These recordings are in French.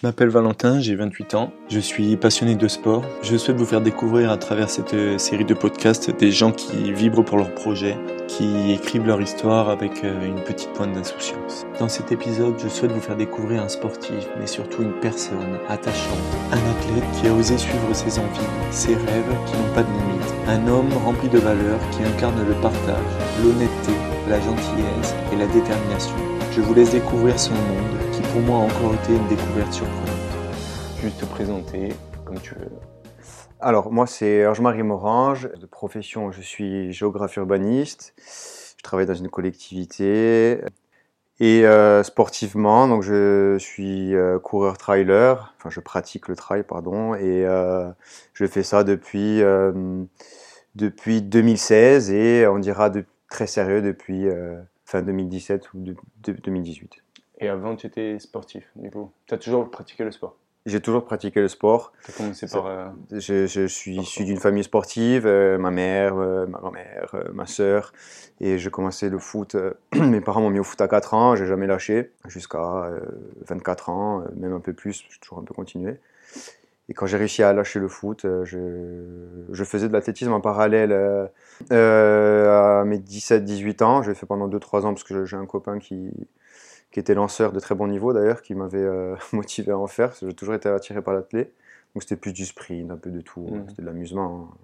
Je m'appelle Valentin, j'ai 28 ans, je suis passionné de sport. Je souhaite vous faire découvrir à travers cette euh, série de podcasts des gens qui vibrent pour leur projet, qui écrivent leur histoire avec euh, une petite pointe d'insouciance. Dans cet épisode, je souhaite vous faire découvrir un sportif, mais surtout une personne attachante, un athlète qui a osé suivre ses envies, ses rêves qui n'ont pas de limite, un homme rempli de valeurs qui incarne le partage, l'honnêteté, la gentillesse et la détermination. Je vous laisse découvrir son monde qui pour moi a encore été une découverte surprenante. Juste te présenter comme tu veux. Alors, moi, c'est Ange-Marie Morange. De profession, je suis géographe urbaniste. Je travaille dans une collectivité. Et euh, sportivement, donc je suis euh, coureur trailer. Enfin, je pratique le trail, pardon. Et euh, je fais ça depuis, depuis 2016 et on dira très sérieux depuis fin 2017 ou de, 2018. Et avant, tu étais sportif, du coup Tu as toujours pratiqué le sport? J'ai toujours pratiqué le sport. Tu as commencé par. Euh, je, je, suis issu d'une famille sportive, euh, ma mère, euh, ma grand-mère, ma soeur. Et j'ai commencé le foot. mes parents m'ont mis au foot à 4 ans, j'ai jamais lâché, jusqu'à 24 ans, même un peu plus, j'ai toujours un peu continué. Et quand j'ai réussi à lâcher le foot, je, je faisais de l'athlétisme en parallèle à mes 17-18 ans. J'ai fait pendant 2-3 ans parce que j'ai un copain qui, qui était lanceur de très bon niveau d'ailleurs, qui m'avait euh, motivé à en faire. J'ai toujours été attiré par l'athlète. Donc c'était plus du sprint, un peu de tout. Mmh. C'était de l'amusement. Hein.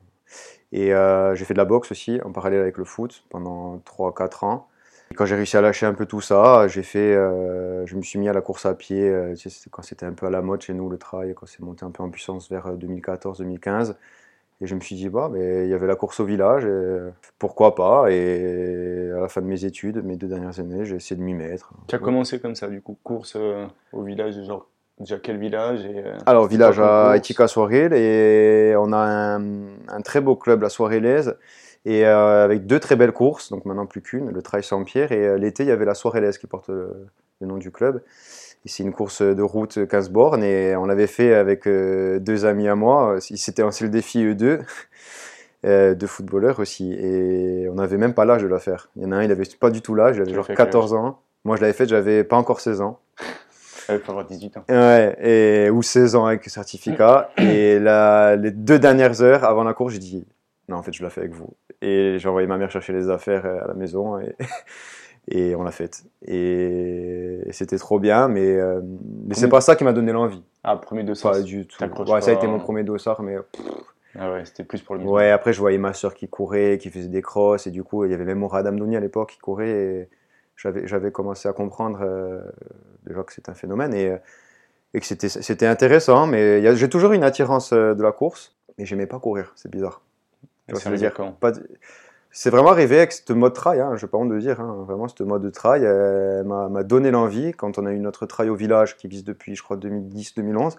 Et euh, j'ai fait de la boxe aussi en parallèle avec le foot pendant 3-4 ans. Et quand j'ai réussi à lâcher un peu tout ça, j'ai fait, euh, je me suis mis à la course à pied. quand c'était un peu à la mode chez nous le trail, quand c'est monté un peu en puissance vers 2014-2015. Et je me suis dit, bah, mais il y avait la course au village, et pourquoi pas? Et à la fin de mes études, mes deux dernières années, j'ai essayé de m'y mettre. Tu as commencé comme ça, du coup, course euh, au village, genre déjà quel village et, euh, Alors, village à Etika Soirée, et on a un, très beau club, la Soirée Laise, et euh, avec deux très belles courses, donc maintenant plus qu'une, le Trail Saint-Pierre, et l'été, il y avait la Soirée Laise qui porte le nom du club c'est une course de route 15 bornes et on l'avait fait avec euh, deux amis à moi. Ils s'étaient lancé le défi eux deux, euh, deux footballeurs aussi. Et on n'avait même pas l'âge de la faire. Il y en a un, il avait pas du tout l'âge, il avait genre 14 ans. Moi, je l'avais fait, j'avais pas encore 16 ans. Il faut avoir 18 ans. Ouais, et, ou 16 ans avec certificat. et les deux dernières heures avant la course, j'ai dit non, en fait, je la fais avec vous. Et j'ai envoyé ma mère chercher les affaires euh, à la maison. Et et on l'a faite. Et, c'était trop bien, mais, euh, mais c'est pas ça qui m'a donné l'envie. Ah, premier dossard Pas du tout. Ouais, ça a été mon premier dossard, mais. Ah ouais, c'était plus pour le Ouais, après, je voyais ma soeur qui courait, qui faisait des crosses, et du coup, il y avait même Mourad Amdouni à l'époque qui courait, et j'avais commencé à comprendre euh, déjà que c'était un phénomène, et, euh, et que c'était intéressant, mais j'ai toujours une attirance de la course, mais j'aimais pas courir, c'est bizarre. C'est vraiment arrivé avec ce mode trail, hein, je n'ai pas honte de dire, hein, vraiment ce mode de trail m'a donné l'envie quand on a eu notre trail au village qui existe depuis je crois 2010-2011.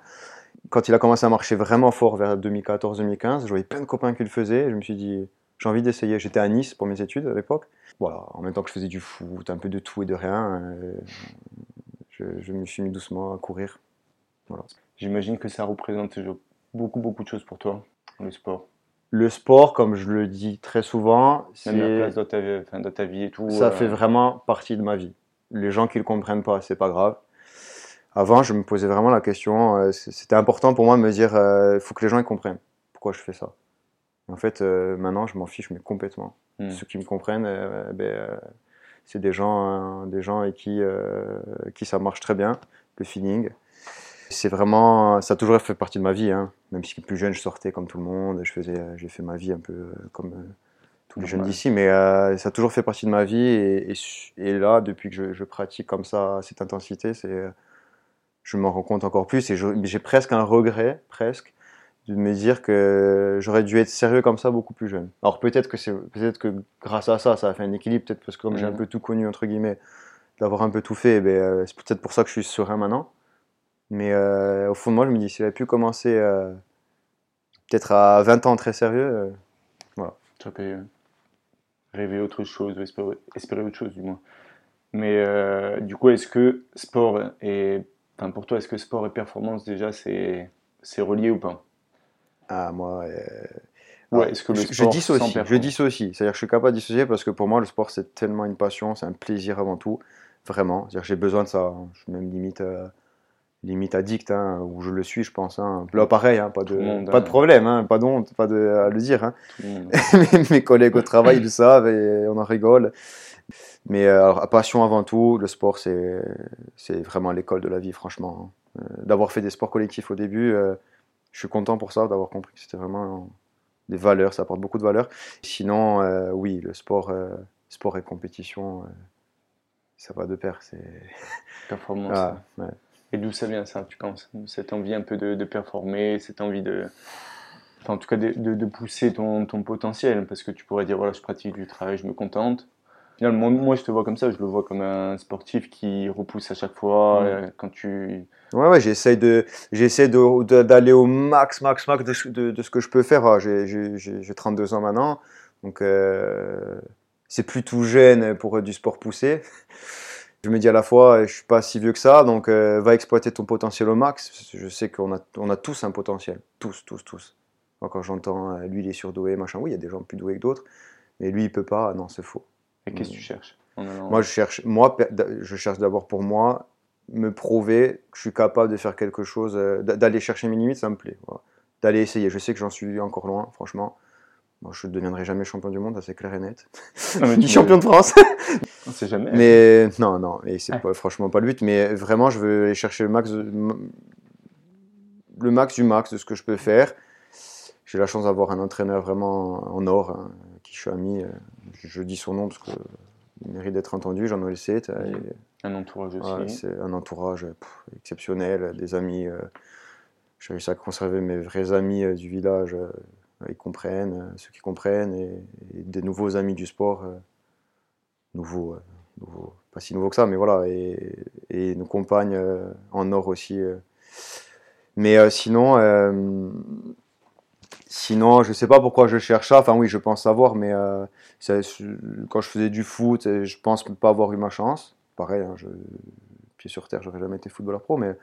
Quand il a commencé à marcher vraiment fort vers 2014-2015, je voyais plein de copains qui le faisaient, je me suis dit j'ai envie d'essayer. J'étais à Nice pour mes études à l'époque. Voilà, en même temps que je faisais du foot, un peu de tout et de rien, euh, je, je, me suis mis doucement à courir. Voilà. J'imagine que ça représente beaucoup beaucoup de choses pour toi, le sport le sport, comme je le dis très souvent, c'est la place dans ta, vie, dans ta vie et tout. Ça euh, fait vraiment partie de ma vie. Les gens qui le comprennent pas, c'est pas grave. Avant, je me posais vraiment la question. Euh, c'était important pour moi de me dire, il euh, faut que les gens ils comprennent pourquoi je fais ça. En fait, maintenant, je m'en fiche mais complètement. Hmm. Ceux qui me comprennent, ben, c'est des gens, des gens avec qui, qui ça marche très bien, le feeling. C'est vraiment, ça a toujours fait partie de ma vie. Hein. Même si plus jeune, je sortais comme tout le monde, je faisais, j'ai fait ma vie un peu euh, comme euh, tous les jeunes d'ici, mais euh, ça a toujours fait partie de ma vie. Et, et, là, depuis que je, pratique comme ça, cette intensité, c'est, je m'en rends compte encore plus. Et j'ai presque un regret, presque, de me dire que j'aurais dû être sérieux comme ça beaucoup plus jeune. Alors peut-être que c'est, peut-être que grâce à ça, ça a fait un équilibre, peut-être parce que comme j'ai un peu tout connu entre guillemets, d'avoir un peu tout fait, eh ben, c'est peut-être pour ça que je suis serein maintenant. Mais euh, au fond de moi, je me dis, si j'avais pu commencer euh, peut-être à 20 ans très sérieux, euh, voilà. Tu aurais rêver autre chose, espérer, espérer, autre chose du moins. Mais du coup, est-ce que sport et. Enfin, pour toi, est-ce que sport et performance, déjà, c'est relié ou pas? Ah, moi. Ouais, est-ce que le je, sport je dissocie, je dissocie. C'est-à-dire que je suis capable de dissocier parce que pour moi, le sport, c'est tellement une passion, c'est un plaisir avant tout. Vraiment. C'est-à-dire que j'ai besoin de ça. Je me limite limite addict, hein, où je le suis, je pense. Hein. Là, pareil, hein, pas, de, monde, pas hein. de problème, hein, pas d'honte, pas de, à le dire. hein. Mes, collègues au travail ils le savent et on en rigole. Mais euh, alors, passion avant tout, le sport, c'est c'est vraiment l'école de la vie, franchement. hein. Euh, d'avoir fait des sports collectifs au début, euh, je suis content pour ça, d'avoir compris que c'était vraiment des valeurs, ça apporte beaucoup de valeurs. Sinon, euh, oui, le sport, euh, sport et compétition, ça va de pair. C'est Performance. ah, ouais. Et d'où ça vient ça, tu penses? Cette envie un peu de, de performer, cette envie de. Enfin, en tout cas, de, de- de pousser ton, ton potentiel? Parce que tu pourrais dire, voilà, je pratique du travail, je me contente. Finalement, moi, je te vois comme ça, je le vois comme un sportif qui repousse à chaque fois. Mm. euh, Quand tu. Ouais, ouais, j'essaie de, j'essaie d'aller au max, max, max de, ce- de, de ce que je peux faire. Ah, J'ai, j'ai, j'ai j'ai 32 ans maintenant, donc euh, c'est plus tout jeune pour du sport poussé. Je me dis à la fois, je suis pas si vieux que ça, donc euh, va exploiter ton potentiel au max. Je sais qu'on a, on a tous un potentiel, tous, tous, tous. Moi, quand j'entends euh, lui, il est surdoué, machin, oui, il y a des gens plus doués que d'autres, mais lui, il peut pas. Non, c'est faux. Et qu'est-ce que tu cherches en allant- Moi, je cherche, moi, je cherche d'abord pour moi me prouver que je suis capable de faire quelque chose, euh, d'a- d'aller chercher mes limites, ça me plaît. voilà. D'aller essayer. Je sais que j'en suis encore loin, franchement. Moi, je ne deviendrai jamais champion du monde, ça c'est clair et net. Non, mais Ni champion de France. On sait jamais. mais non, non, et c'est Ouais. franchement pas le but. Mais vraiment, je veux aller chercher le max, de- le max du max de ce que je peux faire. J'ai la chance d'avoir un entraîneur vraiment en or, hein, qui je suis ami. euh, Je, je dis son nom parce qu'il mérite d'être entendu. Jean-Noël euh, Oui. Un entourage aussi. Ouais, c'est un entourage pff, exceptionnel, des amis. euh, J'ai réussi à conserver mes vrais amis euh, du village. euh, ils comprennent, euh, ceux qui comprennent, et, des nouveaux amis du sport. euh, nouveaux, euh, nouveaux, pas si nouveaux que ça, mais voilà. Et, nos compagnes euh, en or aussi. euh. Mais euh, sinon, euh, sinon, je sais pas pourquoi je cherche ça. Enfin, oui, je pense savoir, mais euh, quand je faisais du foot, euh, je pense pas avoir eu ma chance. Pareil, hein, pied sur terre, j'aurais jamais été footballeur pro, mais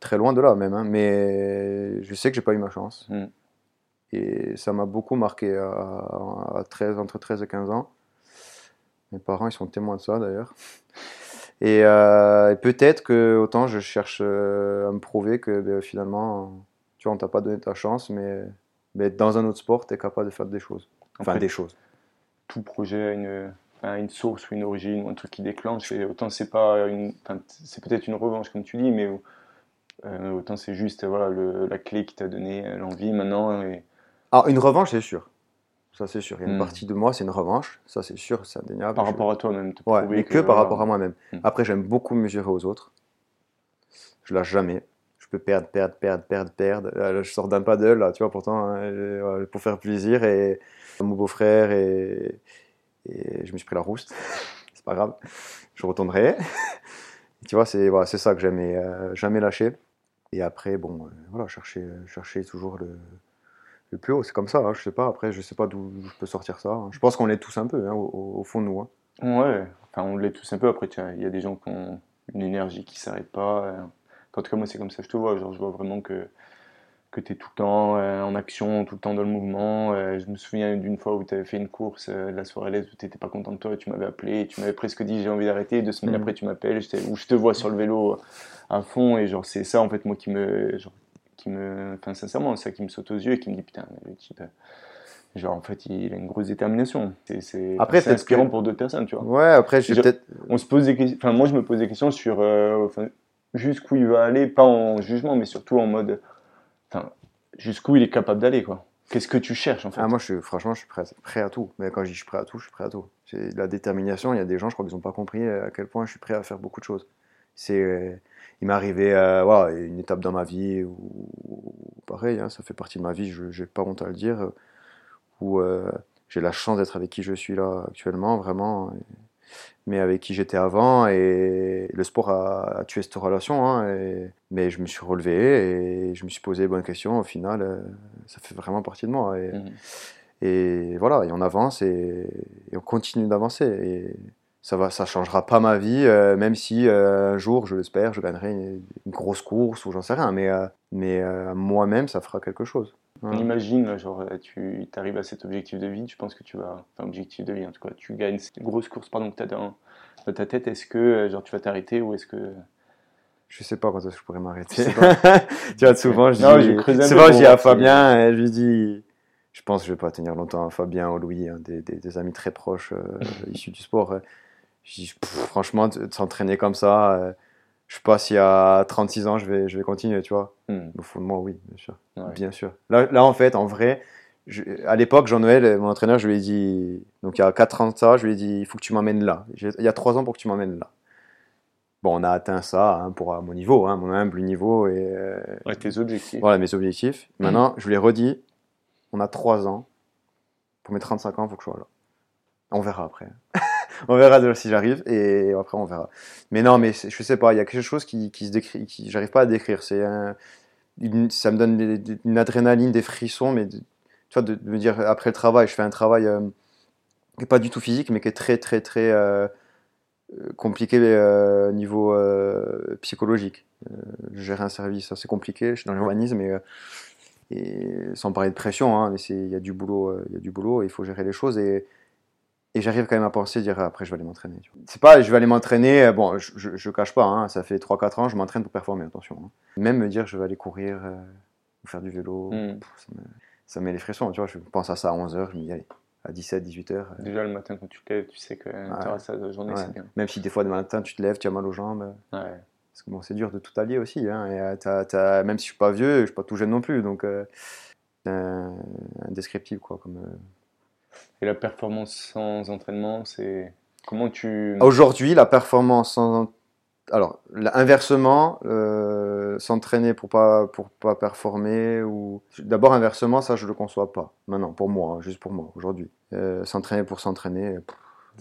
très loin de là même. hein. Mais je sais que j'ai pas eu ma chance. Mm. Et ça m'a beaucoup marqué à, à 13, entre 13 et 15 ans. Mes parents, ils sont témoins de ça d'ailleurs. Et, euh, et peut-être que autant je cherche euh, à me prouver que ben, finalement, tu vois, on t'a pas donné ta chance, mais, mais dans un autre sport, tu es capable de faire des choses. Enfin, des choses. tout projet a une, a une source ou une origine ou un truc qui déclenche. Et autant c'est pas une, c'est peut-être une revanche comme tu dis, mais euh, autant c'est juste voilà le- la clé qui t'a donné l'envie maintenant. Et, Ah, une revanche, c'est sûr. Ça, c'est sûr. Il y a une Hmm. partie de moi, c'est une revanche. Ça, c'est sûr, c'est indéniable. par Je- rapport à toi-même. Ouais, mais que, par voilà, rapport à moi-même. Hmm. Après, j'aime beaucoup mesurer aux autres. Je lâche jamais. Je peux perdre, perdre, perdre, perdre, perdre. Là, je sors d'un paddle, là, tu vois, pourtant, hein, ouais, pour faire plaisir. Et mon beau-frère, et, et je me suis pris la rouste. c'est pas grave. Je retournerai. tu vois, c'est voilà, c'est ça que j'aime. euh, jamais lâcher. Et après, bon, euh, voilà, chercher, chercher toujours le, le plus haut. C'est comme ça, hein, je sais pas. Après, je sais pas d'où je peux sortir ça. hein. Je pense qu'on l'est tous un peu, hein, au, au fond de nous. hein. Ouais, enfin on l'est tous un peu. Après, il y a des gens qui ont une énergie qui s'arrête pas. euh. En tout cas, moi, c'est comme ça je te vois. Genre, je vois vraiment que, que tu es tout le temps euh, en action, tout le temps dans le mouvement. Euh, je me souviens d'une fois où tu avais fait une course, euh, la soirée l'aise, où tu n'étais pas content de toi et tu m'avais appelé et tu m'avais presque dit j'ai envie d'arrêter. Deux semaines Mhm. après, tu m'appelles et je t'ai- où je te vois sur le vélo à fond. Et genre, c'est ça, en fait, moi, qui me. Genre, qui me enfin, sincèrement, c'est ça qui me saute aux yeux et qui me dit putain, le type. euh, Genre, en fait, il a une grosse détermination. C'est inspirant pour d'autres personnes, tu vois Ouais, après, j'ai peut-être. on se pose des questions, enfin moi je me pose des questions sur euh, enfin, jusqu'où il va aller, pas en jugement, mais surtout en mode, enfin, jusqu'où il est capable d'aller quoi. Qu'est-ce que tu cherches en fait? Ah, moi, je suis, franchement, je suis prêt, prêt à tout. Mais quand je dis je suis prêt à tout, je suis prêt à tout. C'est la détermination. Il y a des gens, je crois qu'ils n'ont pas compris à quel point je suis prêt à faire beaucoup de choses. C'est, euh, il m'est arrivé, euh, voilà, une étape dans ma vie où, pareil, hein, ça fait partie de ma vie. Je n'ai pas honte à le dire. euh, Où euh, j'ai la chance d'être avec qui je suis là actuellement, vraiment. mais avec qui j'étais avant et le sport a, a tué cette relation. hein, et- mais je me suis relevé et je me suis posé les bonnes questions. Au final, euh, ça fait vraiment partie de moi. Et, Mhm. et voilà, et on avance et, et on continue d'avancer. Et ça va, ça changera pas ma vie, euh, même si euh, un jour, je l'espère, je gagnerai une, une grosse course ou j'en sais rien. Mais, euh, mais moi-même, ça fera quelque chose. On imagine, là, genre, tu arrives à cet objectif de vie, tu penses que tu vas, enfin, objectif de vie en tout cas, tu gagnes cette grosse course pardon, que tu as dans, dans ta tête, est-ce que genre, tu vas t'arrêter ou est-ce que Je sais pas quand est-ce que je pourrais m'arrêter. Tu vois, souvent, je Non, dis, souvent, pour je dis à Fabien, et je lui dis, je pense que je vais pas tenir longtemps à Fabien ou Louis, hein, des, des- des amis très proches issus du sport. Euh. Je dis, pff, franchement, de, s'entraîner comme ça, euh, je sais pas si à 36 ans, je vais, je vais continuer, tu vois. Hmm, Au fond de moi, oui, bien sûr. ouais. Bien sûr. Là, là, en fait, en vrai, je- à l'époque, Jean-Noël, mon entraîneur, je lui ai dit, donc il y a 4 ans de ça, je lui ai dit, il faut que tu m'emmènes là. Il y a 3 ans pour que tu m'emmènes là. Bon, on a atteint ça hein, pour à mon niveau, hein, mon humble niveau et euh, Ouais, tes objectifs. voilà mes objectifs. Maintenant, je lui ai redit, on a 3 ans. Pour mes 35 ans, il faut que je sois là. On verra après. on verra si j'arrive et après on verra. Mais non, mais je sais pas, il y a quelque chose qui, qui se décrit, j'arrive pas à décrire. C'est un- ça me donne une adrénaline, des frissons, mais de, tu vois, de, me dire après le travail, je fais un travail euh, qui est pas du tout physique, mais qui est très très très euh, euh, compliqué euh, niveau psychologique. Gérer un service, c'est compliqué. Je suis dans l'urbanisme, et sans parler de pression, hein, mais il y a du boulot, il y a du boulot, il faut gérer les choses et et j'arrive quand même à penser dire après je vais aller m'entraîner. C'est pas je vais aller m'entraîner, euh, bon je, je, je cache pas, hein, ça fait 3-4 ans je m'entraîne pour performer, attention. hein. Même me dire je vais aller courir euh, ou faire du vélo, Hmm. pff, ça, me, ça me met les frissons, tu vois, je pense à ça à 11h, je me dis allez, à 17, 18h, euh, Déjà le matin quand tu te lèves, tu sais que tu auras ça de journée, Ouais. c'est bien. même si des fois le matin tu te lèves, tu as mal aux jambes, euh, Ouais. parce que bon c'est dur de tout allier aussi, hein, et, t'as- t'as- même si je suis pas vieux, je suis pas tout jeune non plus, donc euh, indescriptible quoi comme... Et la performance sans entraînement, c'est comment tu. Aujourd'hui, la performance sans. Alors, inversement, euh, s'entraîner pour pas, pour pas performer, ou. D'abord, inversement, ça, je le conçois pas. Maintenant, pour moi, hein, juste pour moi, aujourd'hui. Euh, s'entraîner pour s'entraîner.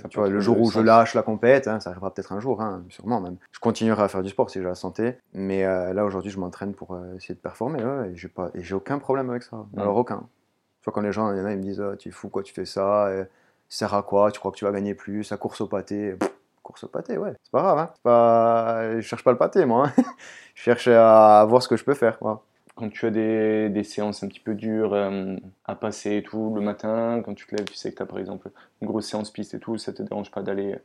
Tu vois, le jour où je lâche la compète, hein, ça arrivera peut-être un jour, hein, sûrement même. Je continuerai à faire du sport si j'ai la santé, mais euh, là aujourd'hui je m'entraîne pour euh, essayer de performer, ouais, et j'ai pas, et j'ai aucun problème avec ça. Mm. Alors aucun. Tu vois quand les gens, il y en a, ils me disent, Ah, tu es fou quoi, tu fais ça, euh, ça sert à quoi, tu crois que tu vas gagner plus, à course au pâté, Pff, course au pâté, ouais, c'est pas grave, hein. Pas, je cherche pas le pâté moi, hein. je cherche à voir ce que je peux faire, voilà. Quand tu as des, des séances un petit peu dures euh, à passer et tout, le matin, quand tu te lèves, tu sais que tu as par exemple une grosse séance piste et tout, ça te dérange pas d'aller,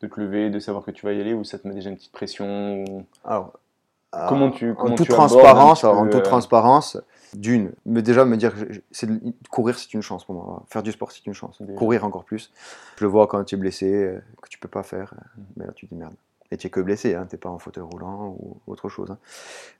de te lever, de savoir que tu vas y aller ou ça te met déjà une petite pression ou- Alors, Comment euh, tu- en toute tu abordes un transparence, en toute euh, transparence, d'une, mais déjà me dire, que c'est courir c'est une chance pour moi, faire du sport c'est une chance, courir encore plus. Je le vois quand tu es blessé, euh, que tu peux pas faire, Mhm. mais là tu te dis merde. Et tu es que blessé, hein, t'es pas en fauteuil roulant ou autre chose. hein.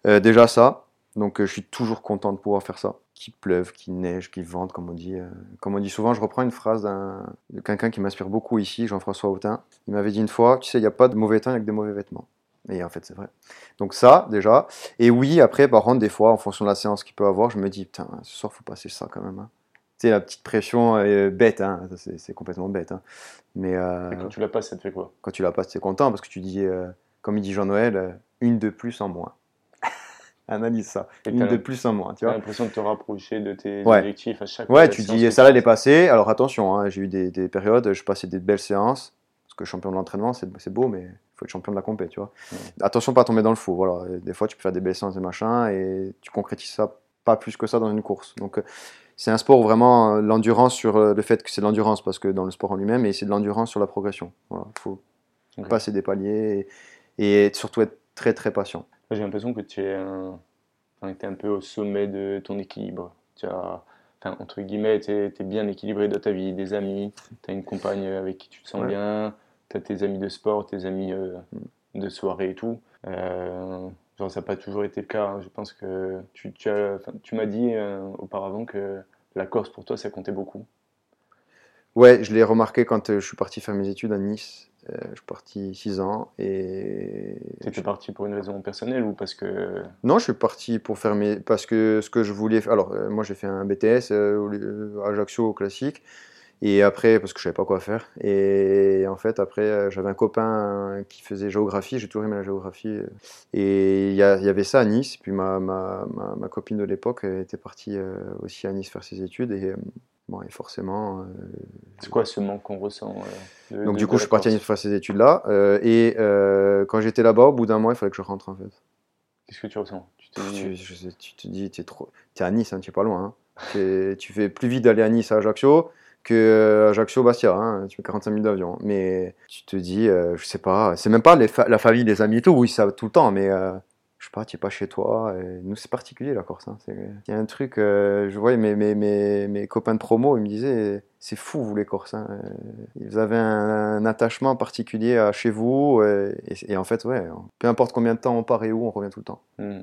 Euh, déjà ça, donc euh, je suis toujours content de pouvoir faire ça. Qu'il pleuve, qu'il neige, qu'il vente, comme on dit. euh, comme on dit souvent, je reprends une phrase d'un- de quelqu'un qui m'inspire beaucoup ici, Jean-François Autin. Il m'avait dit une fois, tu sais, il n'y a pas de mauvais temps, il n'y a que des mauvais vêtements. Et en fait, c'est vrai. Donc ça, déjà. Et oui, après, par contre, des fois, en fonction de la séance qu'il peut avoir, je me dis, putain, ce soir, faut passer ça quand même. hein. Tu sais, la petite pression euh, bête, hein. C'est complètement bête. hein. Mais euh, Et quand tu la passes, ça te fait quoi? quand tu la passes, tu es content parce que tu dis, euh, comme il dit Jean-Noël, euh, une de plus en moins. Analyse ça. Et Une de plus en moins, tu as l'impression de te rapprocher de tes Ouais. objectifs à chaque Ouais, tu dis, ça là, elle est passée. Alors attention, hein, j'ai eu des, des périodes, je passais des belles séances. Parce que champion de l'entraînement, c'est c'est beau, mais il faut être champion de la compète, tu vois. Ouais. Attention, pas à tomber dans le faux. Voilà. Et Des fois, tu peux faire des belles séances et machin, et tu concrétises ça pas plus que ça dans une course. Donc, euh, c'est un sport où vraiment euh, l'endurance sur euh, le fait que c'est de l'endurance, parce que dans le sport en lui-même, et c'est de l'endurance sur la progression. Voilà. Il faut passer des paliers et, et surtout être très très patient. J'ai l'impression que tu es, un... enfin, es un peu au sommet de ton équilibre. Tu as, entre guillemets, tu es, bien équilibré dans ta vie, des amis, tu as une compagne avec qui tu te sens Ouais. bien, tu as tes amis de sport, tes amis euh, Mm. de soirée et tout. Euh, genre, ça n'a pas toujours été le cas. hein. Je pense que tu, tu, m'as dit euh, auparavant que la Corse pour toi, ça comptait beaucoup. Ouais, je l'ai remarqué quand je suis parti faire mes études à Nice. Euh, je suis parti 6 ans et Tu étais parti pour une raison personnelle ou parce que. Non, je suis parti pour faire mes. Parce que ce que je voulais. faire- Alors, euh, moi, j'ai fait un BTS euh, à Ajaccio, au classique. Et après, parce que je savais pas quoi faire. Et en fait, après, euh, j'avais un copain qui faisait géographie. J'ai toujours aimé la géographie. euh. Et il y, avait ça à Nice. Puis ma, ma, ma, ma copine de l'époque était partie euh, aussi à Nice faire ses études. Et, bon, et forcément. C'est quoi ce manque qu'on ressent de- donc, de- du coup, je suis parti à Nice faire ces études-là. et euh, quand j'étais là-bas, au bout d'un mois, il fallait que je rentre, en fait. Qu'est-ce que tu ressens? Tu te Pff, dis, Tu, je sais- tu te dis, tu es, trop... es à Nice, hein, tu es pas loin. hein. Tu fais plus vite d'aller à Nice à Ajaccio que euh, Ajaccio-Bastia, hein, tu fais 45 minutes d'avion. Mais tu te dis, euh, je sais pas, c'est même pas les fa- la famille, les amis et tout, oui, ça tout le temps, mais euh, je sais pas, tu pas chez toi. et nous, c'est particulier la Corse. hein, Il y a un truc, euh, je voyais mes, mes, mes, mes copains de promo, ils me disaient, c'est fou, vous les Corses. hein, Vous avez un, un attachement particulier à chez vous. et, et en fait, ouais, peu importe combien de temps on part et où, on revient tout le temps. Hmm.